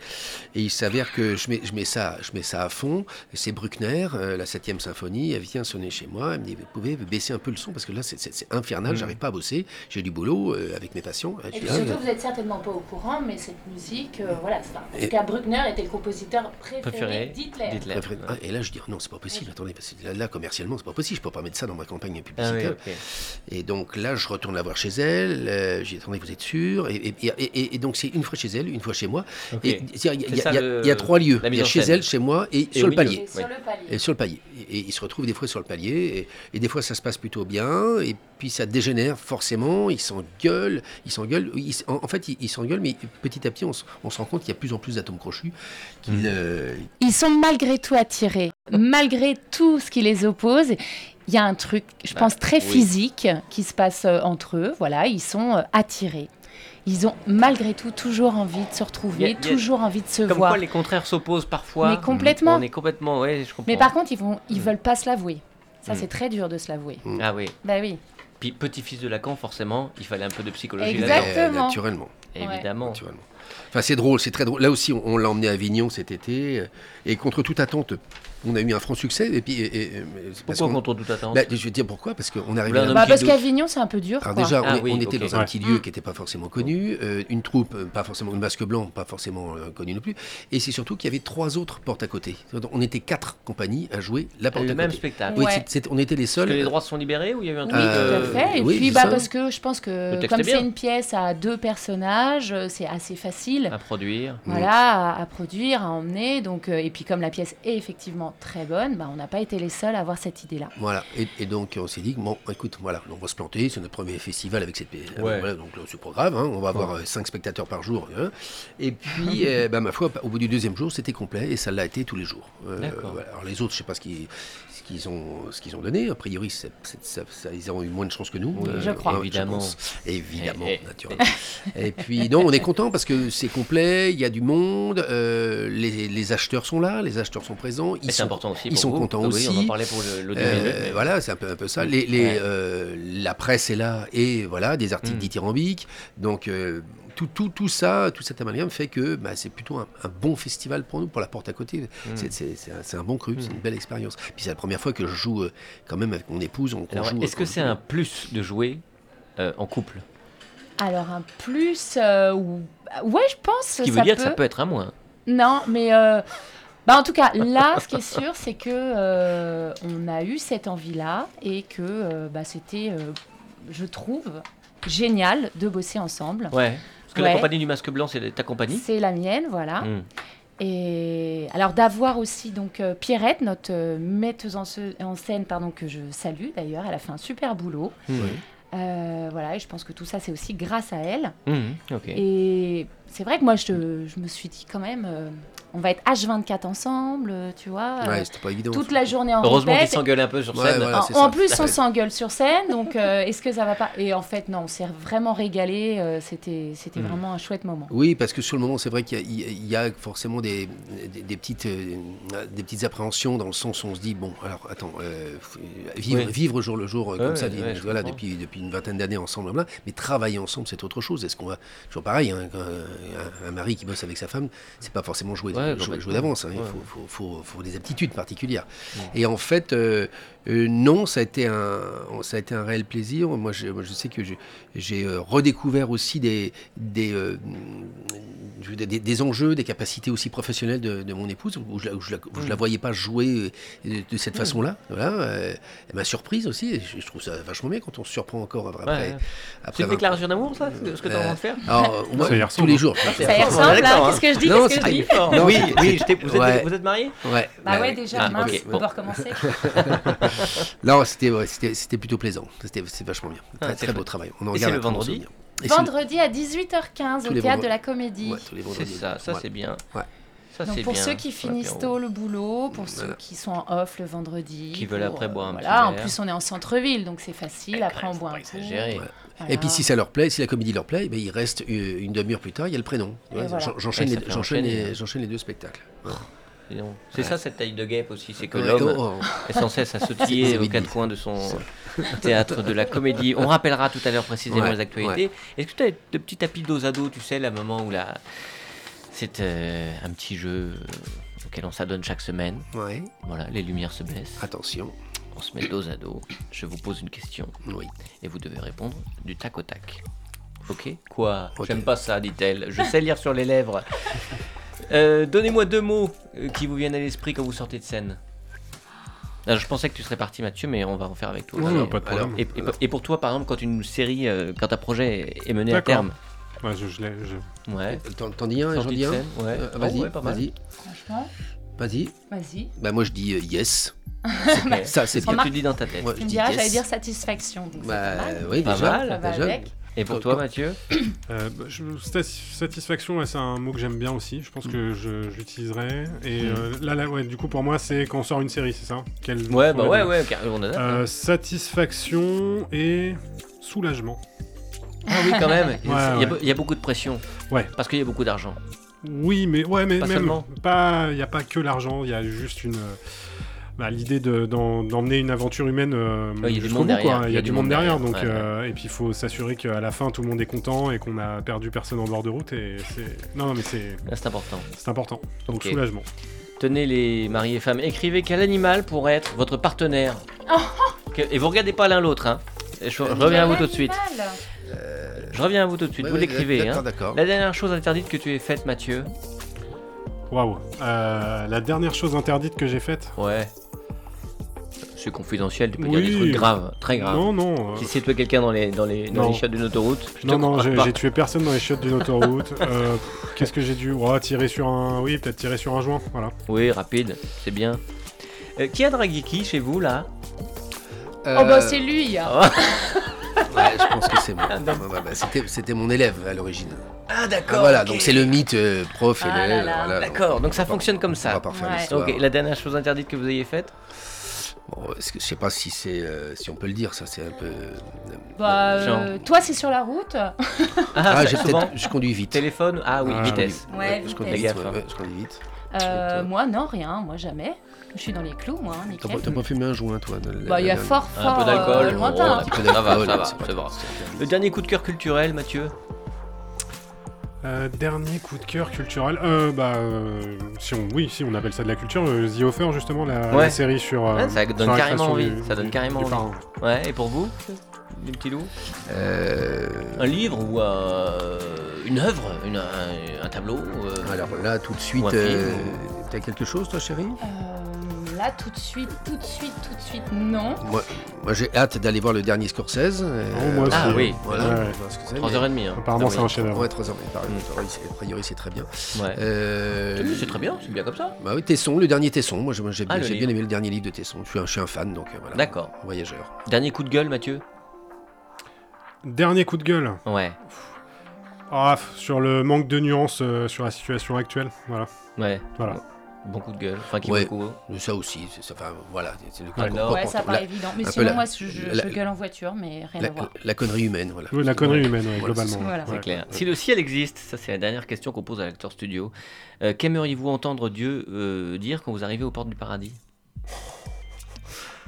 et il s'avère que je mets, je mets ça, je mets ça à fond. C'est Bruckner, euh, la 7 symphonie, elle vient sonner chez moi, elle me dit vous pouvez baisser un peu le son parce que là c'est- infernal, Mm. j'arrive pas à bosser, j'ai du boulot euh, avec mes patients. Je Et puis surtout, vous êtes certainement pas au courant, mais cette musique, euh, voilà, en tout cas, Bruckner était le compositeur préféré, Préféré d'Hitler. Ah, et là, je dis, non, c'est pas possible, attendez, parce que là, là, commercialement, c'est pas possible, je peux pas mettre ça dans ma campagne Ah oui, publicitaire. Et donc là, je retourne la voir chez elle. Euh, j'ai dit, attendez, vous êtes sûr? Et, et, et- et- et donc, c'est une fois chez elle, une fois chez moi. Ok. Et c'est-à-dire, il y a- y, y trois lieux. Il y a chez scène. elle, chez moi et, Et sur le palier. Et sur le palier. Et sur le palier. Et, et ils se retrouvent des fois sur le palier. Et, et des fois, ça se passe plutôt bien. Et puis, ça dégénère forcément. Ils s'engueulent. Ils s'engueulent. En, en fait, ils s'engueulent, mais petit à petit, on, s- on se rend compte qu'il y a de plus en plus d'atomes crochus. Mm. euh, Ils sont malgré tout attirés. Malgré tout ce qui les oppose, il y a un truc, je Bah, pense, très oui. physique qui se passe euh, entre eux. Voilà, ils sont euh, attirés. ils ont malgré tout toujours envie de se retrouver, a- a- toujours envie de se Comme voir. quoi les contraires s'opposent parfois. Mais complètement. On est complètement, ouais, je comprends. Mais par contre, ils vont, ils veulent pas se l'avouer. Ça, Mm. c'est très dur de se l'avouer. Ah oui. Bah oui. Puis petit-fils de Lacan, forcément, il fallait un peu de psychologie Exact. là-dedans. Exactement. Naturellement. Évidemment. Enfin, c'est drôle, c'est très drôle. Là aussi, on, on l'a emmené à Avignon cet été, euh, et contre toute attente, on a eu un franc succès. Et puis, et- et- Pourquoi contre toute attente Bah, Je vais te dire pourquoi, parce qu'on à Bah, parce qu'Avignon, c'est un peu dur. Alors quoi. déjà, Ah on, oui, était dans un Ouais. petit lieu qui n'était pas forcément connu, euh, une troupe, euh, pas forcément une masque blanc, pas forcément euh, connue non plus, et c'est surtout qu'il y avait trois autres portes à côté. On était quatre compagnies à jouer la porte Le à même côté. spectacle. Oui, Ouais. c'est- c'est- on était les Est-ce seuls. que les droits sont libérés ou il y a eu un Oui, truc tout Euh, à fait. Et oui, puis, bah, ça. parce que je pense que Le comme est c'est une pièce à deux personnages, c'est assez facile. à produire Voilà, à, à produire, à emmener. Donc, et puis comme la pièce est effectivement très bonne, bah, on n'a pas été les seuls à avoir cette idée-là. Voilà, et, et donc on s'est dit, bon, écoute, voilà, on va se planter, c'est notre premier festival avec cette. euh, Ouais. Voilà, donc là, c'est pas grave, hein, on va avoir 5 spectateurs par jour. hein. Et puis, euh, bah, ma foi, au bout du deuxième jour, c'était complet, et ça l'a été tous les jours. Euh, D'accord. voilà. Alors les autres, je sais pas ce qu'ils ont, ce qu'ils ont donné, a priori, c'est- c'est- ça- ça- ils ont eu moins de chance que nous. Oui, je crois. hein, Évidemment. Évidemment, Eh, eh. naturellement. et puis, non, on est content parce que c'est complet, il y a du monde, euh, les, les acheteurs sont là, les acheteurs sont présents. Ils sont important aussi. ils pour sont vous. contents Ah aussi. Oui, on en parlait pour le- euh, l'audiovisuel. mais- voilà, c'est un peu, un peu ça. Les, les, Ouais. euh, la presse est là et voilà, des articles Mm. dithyrambiques. Donc euh, tout, tout, tout ça, tout cet amalgame fait que bah, c'est plutôt un, un bon festival pour nous, pour la porte à côté. Mm. C'est- C'est c'est un, c'est un bon cru, c'est une belle expérience. Puis c'est la première fois que je joue euh, quand même avec mon épouse. On, joue, Est-ce que c'est un plus de jouer euh, en couple? Alors un plus, euh, ou- ouais, je pense. Ce qui veut dire que ça peut être un moins. Non, mais euh, bah en tout cas, là, ce qui est sûr, c'est que euh, on a eu cette envie-là et que euh, bah, c'était, euh, je trouve, génial de bosser ensemble. Ouais. Parce que la Ouais. compagnie du masque blanc, c'est ta compagnie? C'est la mienne, voilà. Mm. Et alors d'avoir aussi donc euh, Pierrette, notre euh, metteuse en, se- en scène, pardon, que je salue d'ailleurs, elle a fait un super boulot. Mm. Euh, voilà, et je pense que tout ça, c'est aussi grâce à elle. Mm. Ok. Et c'est vrai que moi, je, je me suis dit quand même, euh, on va être H24 ensemble, euh, tu vois, euh, Ouais, c'était pas évident. toute la journée en Heureusement qu'ils s'engueulent un peu sur Ouais, scène. voilà. En, plus, on s'engueule sur scène, donc euh, est-ce que ça va pas? Et en fait, non, on s'est vraiment régalé. euh, c'était, c'était Mm. vraiment un chouette moment. Oui, parce que sur le moment, c'est vrai qu'il y, y a- il y a forcément des, des, des petites, euh, des petites appréhensions dans le sens où on se dit bon, alors attends, euh, vivre, Oui. vivre jour le jour euh, comme Ouais, ça, voilà, depuis, depuis une vingtaine d'années ensemble, mais travailler ensemble, c'est autre chose. Est-ce qu'on va toujours pareil, hein, euh, un, un mari qui bosse avec sa femme, c'est pas forcément jouer, Ouais, jouer, complètement. jouer d'avance. hein, Il Ouais. faut, faut, faut, faut des aptitudes particulières. Et en fait, euh, euh, non, ça a été un, ça a été un réel plaisir. Moi, je, moi, je sais que j'ai- euh, redécouvert aussi des, des, euh, des, des enjeux, des capacités aussi professionnelles de, de mon épouse, où je, la- je la, la voyais pas jouer de, de cette façon-là. Voilà, euh, elle m'a surprise aussi. Je, je trouve ça vachement bien quand on se surprend encore après. Ouais, ouais. après C'est une 20 déclaration d'amour, ça Ce que tu es en train de faire Alors, moi, Ça y tous les jours. Ça y ressemble, hein. Qu'est-ce que je dis Non, Qu'est-ce que c'est je dis fort. Non, oui, oui, vous, êtes, Ouais. vous êtes mariés Ouais, Bah ouais, ouais, déjà, Ah, mince, on doit recommencer. Non, c'était ouais, c'était c'était plutôt plaisant. C'était c'était vachement bien. Ah, Très, c'est très beau travail. On en Et c'est le vendredi. Et Vendredi à 18h15 Tous au théâtre de la Comédie. ouais, tous les C'est vendredis. ça, ça Ouais. c'est bien. Ouais. Ça Donc c'est pour bien. ceux qui finissent L'apéro. tôt le boulot, pour Voilà. ceux qui sont en off le vendredi, Qui veulent pour, après euh, boire un voilà. petit En verre. plus, on est en centre-ville, donc c'est facile. Après, on boit un coup. exagérer. Ouais. Voilà. Et puis si ça leur plaît, si la comédie leur plaît, eh ben, il reste euh, une demi-heure plus tard, il y a le prénom. J'enchaîne les, j'enchaîne les- hein. j'enchaîne les deux spectacles. Ouais. C'est ça cette taille de guêpe aussi, c'est que Ouais, l'homme oh, oh. est sans cesse à sautiller aux quatre coins de son théâtre de la comédie. On rappellera tout à l'heure précisément Ouais, les actualités. Est-ce que tu as de petits tapis dos à dos, tu sais, le moment où là, c'est euh, un petit jeu auquel on s'adonne chaque semaine? Ouais, Voilà, les lumières se baissent, attention. on se met dos à dos. Je vous pose une question Oui. et vous devez répondre du tac au tac. Ok? Quoi? J'aime pas ça, dit-elle. Je sais lire sur les lèvres. Euh, Donnez-moi deux mots euh, qui vous viennent à l'esprit quand vous sortez de scène. Alors, je pensais que tu serais parti, Mathieu, mais on va en faire avec toi. Non, Alors, non, pas de problème. et, et- et pour toi, par exemple, quand une série, euh, quand un projet est mené à terme, Ouais, je, je l'ai- je- ouais. T'en t'en dis un j'en dis un ouais. Euh, Oh, Vas-y, ouais, pas mal. vas-y, Franchement, vas-y. vas-y. Bah moi je dis euh, yes. Ça c'est ce que bien. tu dis dans ta tête. Moi, Tu je me dis diras, yes. j'allais dire satisfaction. donc c'est Bah pas mal. oui Pas déjà. mal. Ça va déjà. avec. Et pour toi, Mathieu Euh, bah, satisfaction, ouais, c'est un mot que j'aime bien aussi. Je pense que je- j'utiliserai. Et Mm. euh, là, là, ouais, du coup, pour moi, c'est quand on sort une série, c'est ça? Quel- Ouais, bah ouais, ouais, on a Euh, satisfaction et soulagement. Ah oui, quand même. Ouais, y il y a beaucoup de pression. Ouais. Parce qu'il y a beaucoup d'argent. Oui, mais ouais, mais Pas même seulement. pas. Il n'y a pas que l'argent. Il y a juste une. Euh, bah, l'idée d'emmener une aventure humaine euh, Ouais, il y a du jusqu'au monde bout, derrière. quoi. Il y a du monde derrière, donc ouais, euh, et puis il faut s'assurer qu'à la fin tout le monde est content et qu'on a perdu personne en bord de route et c'est non, non mais c'est important. c'est important. Donc soulagement. Tenez les maris et femmes, écrivez quel animal pourrait être votre partenaire. Et vous regardez pas l'un l'autre. Hein. Je, je reviens à vous tout de suite. Animal. Je reviens à vous tout de suite. Vous l'écrivez. Hein. d'accord. La dernière chose interdite que tu aies faite, Mathieu. Waouh. Euh, la dernière chose interdite que j'ai faite. Ouais. C'est confidentiel, tu peux dire des trucs graves, très graves. Non, non. euh, Si c'est tuer quelqu'un dans les, dans les, dans Non. les chiottes d'une autoroute, je te Non, non, j'ai tué personne dans les chiottes d'une autoroute. Euh, Qu'est-ce que j'ai dû? Oh, Tirer sur un. Oui, peut-être tirer sur un joint. Voilà. Oui, rapide, c'est bien. Euh, qui a dragué qui chez vous là? Oh bah c'est lui. Ouais, je pense que c'est moi. Ouais, bah, c'était- mon élève à l'origine. Ah Ah, d'accord. voilà, ok. donc c'est le mythe euh, prof Ah élève. voilà, D'accord, donc ça on va pas- fonctionne comme On ça. va pas refaire Ouais. l'histoire. Ok, la dernière chose interdite que vous ayez faite? Bon, je sais pas si c'est, euh, si on peut le dire, ça c'est un peu. euh, Bah, euh, toi c'est sur la route. Ah, Ah, j'ai peut-être, je conduis vite. Téléphone Ah oui, Ah, vitesse. Ouais, je vitesse. conduis vite. gaffe, ouais, ouais, je conduis vite. Euh, toi moi non, rien, moi jamais. Je suis dans les clous, moi, hein, T'as pas, pas fumé un joint, toi de Bah, il y a la- fort, Un fort peu d'alcool, euh, lointain. Un petit peu Ça va, ça va. Le dernier coup de cœur culturel, Mathieu Euh, dernier coup de cœur culturel. Euh, bah, euh, si on, oui, si on appelle ça de la culture, euh, The Offer justement, la, Ouais. la série sur. euh, Ouais, ça donne sur la carrément envie, du- ça donne carrément envie. Ouais, et pour vous Du petit loup Euh, Un livre ou un- une œuvre une- un, un tableau euh, Alors là, tout de suite, euh, t'as quelque chose, toi, chérie? Euh, là, tout de suite, tout de suite, tout de suite, non. Moi, moi j'ai hâte d'aller voir le dernier Scorsese. euh, Oh, moi aussi. Ah oui, Voilà, Ouais. on va voir ce que c'est, 3h30. Hein. Apparemment, Ah c'est un chef-d'œuvre. Ouais, 3 heures, mais pareil, Mm. a priori, c'est- très bien. Ouais. Euh, Oui, C'est très bien, c'est bien comme ça. Bah oui, Tesson, le dernier Tesson. Moi, j'ai moi, j'ai Ah, j'ai bien aimé le dernier livre de Tesson. Je suis un, je suis un fan, donc euh, voilà. D'accord. Voyageur. Dernier coup de gueule, Mathieu? Dernier coup de gueule. Ouais. Ah, sur le manque de nuances euh, sur la situation actuelle. Voilà. Ouais. Voilà. Bon coup de gueule. Enfin, qui Ouais. beaucoup. Mais ça aussi, ça. Enfin, voilà. C'est le Alors, Ouais, ça paraît évident. Mais sinon, la- moi, je, je- la- je gueule en voiture, mais rien la, à voir. la connerie humaine, voilà. Oui, la connerie Ouais. humaine, ouais, Voilà, globalement. Voilà. C'est Ouais. clair. Si le ciel existe, ça c'est la dernière question qu'on pose à l'acteur studio, euh, qu'aimeriez-vous entendre Dieu euh, dire quand vous arrivez aux portes du paradis?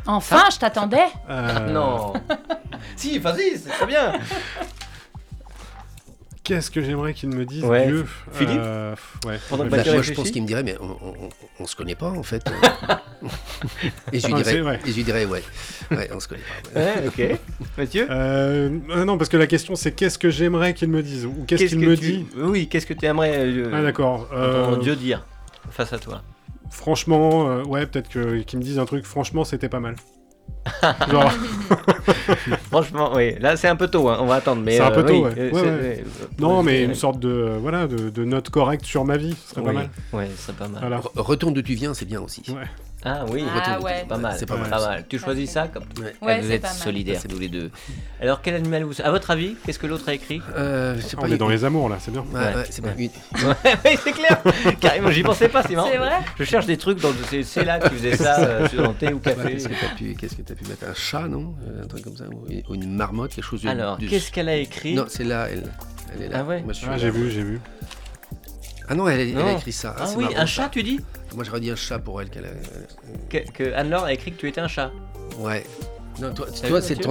Enfin, je t'attendais. Euh, Ah, Non Si, vas-y, c'est très bien Qu'est-ce que j'aimerais qu'il me dise, Ouais. Dieu? Philippe Euh, Ouais. Pendant que Bah, moi, je pense qu'il me dirait, mais on, on, on- se connaît pas en fait. euh. et je lui dirais, vrai. et je lui dirais, ouais, ouais, on se connaît pas. ouais. Ouais, ok. Mathieu? Euh, ah non, parce que la question c'est qu'est-ce que j'aimerais qu'il me dise Ou qu'est-ce qu'il que me tu- dit? Oui, qu'est-ce que tu aimerais euh, Ah d'accord. Euh, Dieu dire face à toi? Franchement, euh, ouais, peut-être que- qu'il me dise un truc, franchement, c'était pas mal. Genre, Franchement, oui. Là, c'est un peu tôt, hein. on va attendre. mais, C'est un euh, peu tôt, oui, ouais. euh, Ouais, euh, non, euh, mais euh, une sorte de, euh, voilà, de, de note correcte sur ma vie, ce serait pas oui. mal. Ouais, c'est pas mal. Voilà. Retourne d'où tu viens, c'est bien aussi. Ah oui, Ah ouais. pas mal. C'est pas mal. Pas mal. Tu choisis ça comme Ouais. Ouais, vous êtes solidaires C'est tous les deux. Alors quel animal vous À votre avis, qu'est-ce que l'autre a écrit? Euh, je sais On est dans les amours là, c'est bien. Ouais, c'est ouais, c'est clair. Carrément, j'y pensais pas, c'est marrant. C'est vrai Je cherche des trucs dans c'est c'est là qui faisait ça euh, sur thé ou Ouais, café. Qu'est-ce que t'as pu, qu'est-ce que t'as pu mettre? Un chat, non? Euh, Un truc comme ça Ou une marmotte, quelque chose. Alors, qu'est-ce qu'elle a écrit? Non, c'est là, elle. Elle est là. Ah ouais? Ah, j'ai vu, j'ai vu. Ah non, elle, a écrit ça. Ah c'est oui, marrant, un ça. chat, tu dis? Moi, j'aurais dit un chat pour elle. qu'elle a- que, que Anne-Laure a écrit que tu étais un chat. Ouais. Non, toi,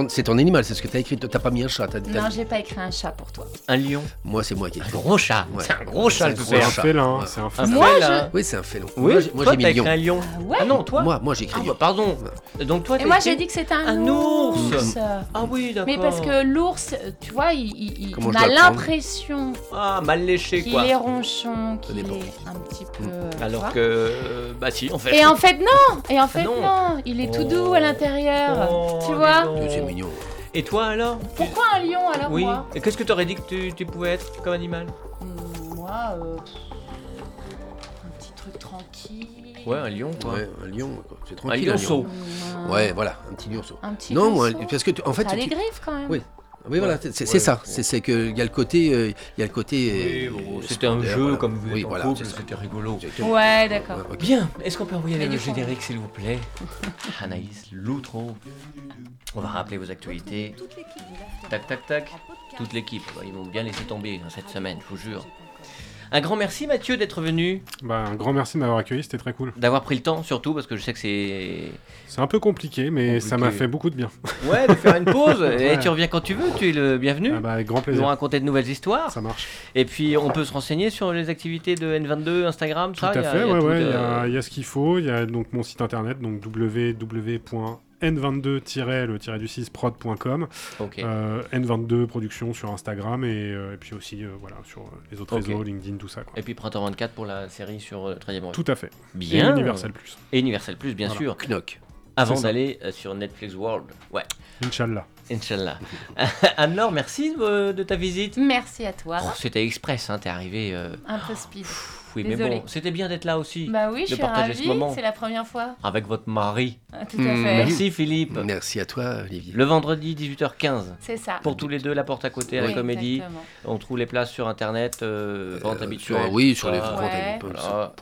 c'est ton, animal, c'est ce que t'as écrit. Toi, T'as pas mis un chat. t'as- t'as- Non, j'ai pas écrit un chat pour toi. Un lion. Moi, c'est moi qui ai Un écrit. gros chat. Ouais. C'est un gros chat, C'est un un félin, Ouais. c'est un Un félin. Moi, félin. Oui, c'est un félin. Oui, moi, j'ai- mis lion. écrit un lion. Ah ouais Ah non, toi Moi, moi j'ai écrit Ah lion. bah pardon. Donc toi, Et moi, écrit- j'ai dit que c'était un, un ours. Ah oui, d'accord. Mais parce que l'ours, tu vois, il, il- il- Comment on je a l'impression Ah, mal léché qu'il quoi. est ronchon, qu'il est un petit peu. Mm. euh, tu Alors que bah si, en fait. Et en fait, non Et en fait, non. Il est tout Oh. doux à l'intérieur. Tu vois. C'est mignon. Et toi alors Tu- Pourquoi un lion alors, Oui. moi Et qu'est-ce que t'aurais dit que tu, tu pouvais être comme animal Hmm, Moi, euh, un petit truc tranquille. Ouais, un lion quoi. Ouais, un lion, quoi. c'est Un tranquille. lion. lionceau. Hmm, Ouais, voilà, un petit lionceau. Un petit Non, moi, lionceau. parce que tu- en fait, a tu- des griffes quand même. Oui. Oui, voilà, c'est Ouais. ça. C'est c'est que il y a le côté, euh, il y a le côté. euh, C'était un jeu voilà. comme vous Oui, êtes en voilà, couple, c'était rigolo. Ouais, d'accord. Bien, est-ce qu'on peut envoyer Mais le générique s'il vous plaît? Anaïs Loutreau. On va rappeler vos actualités. Tac tac tac. toute l'équipe. Ils vont bien laisser tomber hein, cette semaine, je vous jure. Un grand merci Mathieu d'être venu, Bah, un grand merci de m'avoir accueilli, c'était très cool. d'avoir pris le temps surtout parce que je sais que c'est C'est un peu compliqué, mais ça m'a fait beaucoup de bien. ouais de faire une pause et tu reviens quand tu veux, tu es le bienvenu. Ah bah, avec grand Nous plaisir. raconter de nouvelles histoires. Ça marche. Et puis on peut se renseigner sur les activités de N22, Instagram, Tout ça. à y a- fait, il y a ouais, tout, ouais. Il y, euh, y a ce qu'il faut. Il y a donc mon site internet, donc www.n22-le-du6prod.com. Ok. Euh, N22 Production sur Instagram et, euh, et puis aussi euh, voilà, sur les autres réseaux, LinkedIn, tout ça. Quoi. Et puis Printemps 24 pour la série sur euh, 13e Tout à fait. Bien. Et Universal Plus. Et Universal Plus, bien Voilà. sûr. Knock. Avant d'aller sur Netflix World. Ouais, Inch'Allah. Inch'Allah. Anne-Laure, merci de ta visite. Merci à toi. Oh, C'était express, hein, t'es arrivé. euh, Un peu speed. Oui, mais bon, c'était bien d'être là aussi. Bah oui, de je suis partager ce ravie. moment. C'est la première fois. Avec votre mari. Ah, Tout à Mmh. fait. Merci Philippe. Merci à toi, Olivier. Le vendredi 18h15. C'est ça. Pour tous les deux, la porte à côté à la comédie. exactement. On trouve les places sur internet, euh, vente Euh, habituelle. sur- oui, sur les Ah, ventes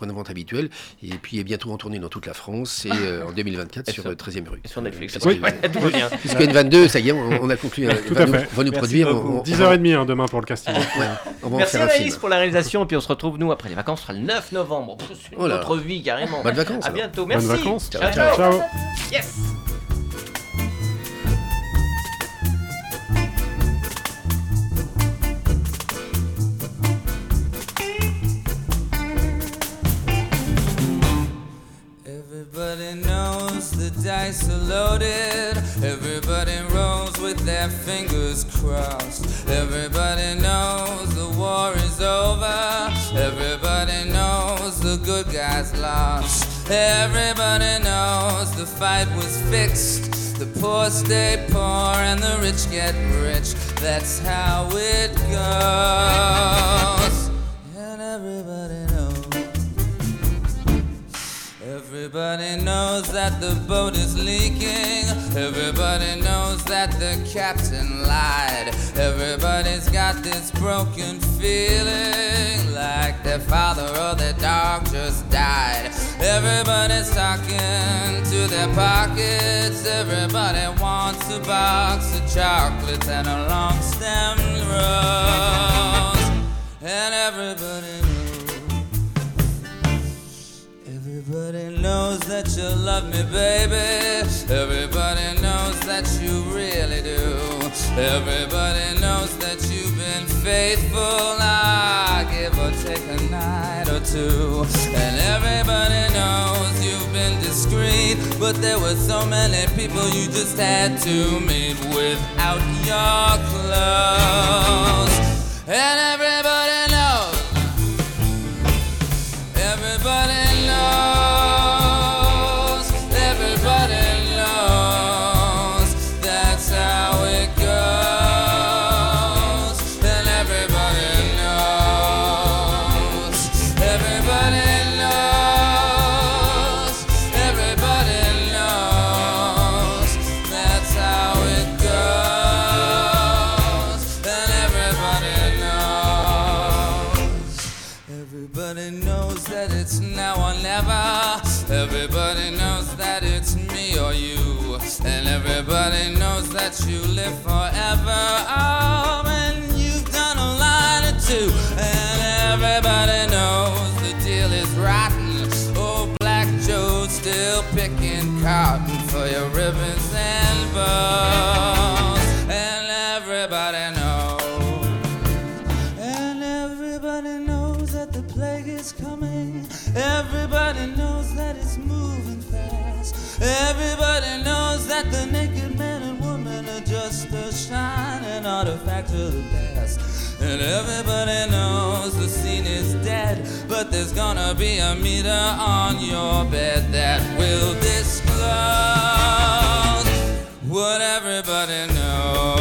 Ouais. de vente habituels. Et puis, il est bientôt en tournée dans toute la France. Et euh, en 2024 Et sur sur- euh, 13e rue. Et sur Netflix. Oui. Ouais, tout va bien. Puisque N22, ça y est, on, on a conclu. euh, Tout va à nous, fait. va nous Merci produire. beaucoup. On, on- 10h30 hein, demain pour le casting. Merci Anaïs pour la réalisation. Et puis on se retrouve, nous, après les vacances. Ce sera le 9 novembre. C'est une Oh autre vie, carrément. Bonnes vacances. À alors. bientôt. Bonnes Merci. vacances. Ciao, Ciao, ciao. Ciao. Yes. Everybody knows the dice are loaded. Everybody rolls with their fingers crossed. Everybody knows the war is over. Everybody knows the good guys lost. Everybody knows the fight was fixed. The poor stay poor and the rich get rich. That's how it goes. Everybody knows that the boat is leaking. Everybody knows that the captain lied. Everybody's got this broken feeling like their father or their dog just died. Everybody's talking to their pockets. Everybody wants a box of chocolates and a long stemmed rose. And everybody Everybody knows that you love me, baby. Everybody knows that you really do. Everybody knows that you've been faithful. I give or take a night or two. And everybody knows you've been discreet. But there were so many people you just had to meet without your clothes. And I artifact of the past. And everybody knows the scene is dead, but there's gonna be a meter on your bed that will disclose what everybody knows.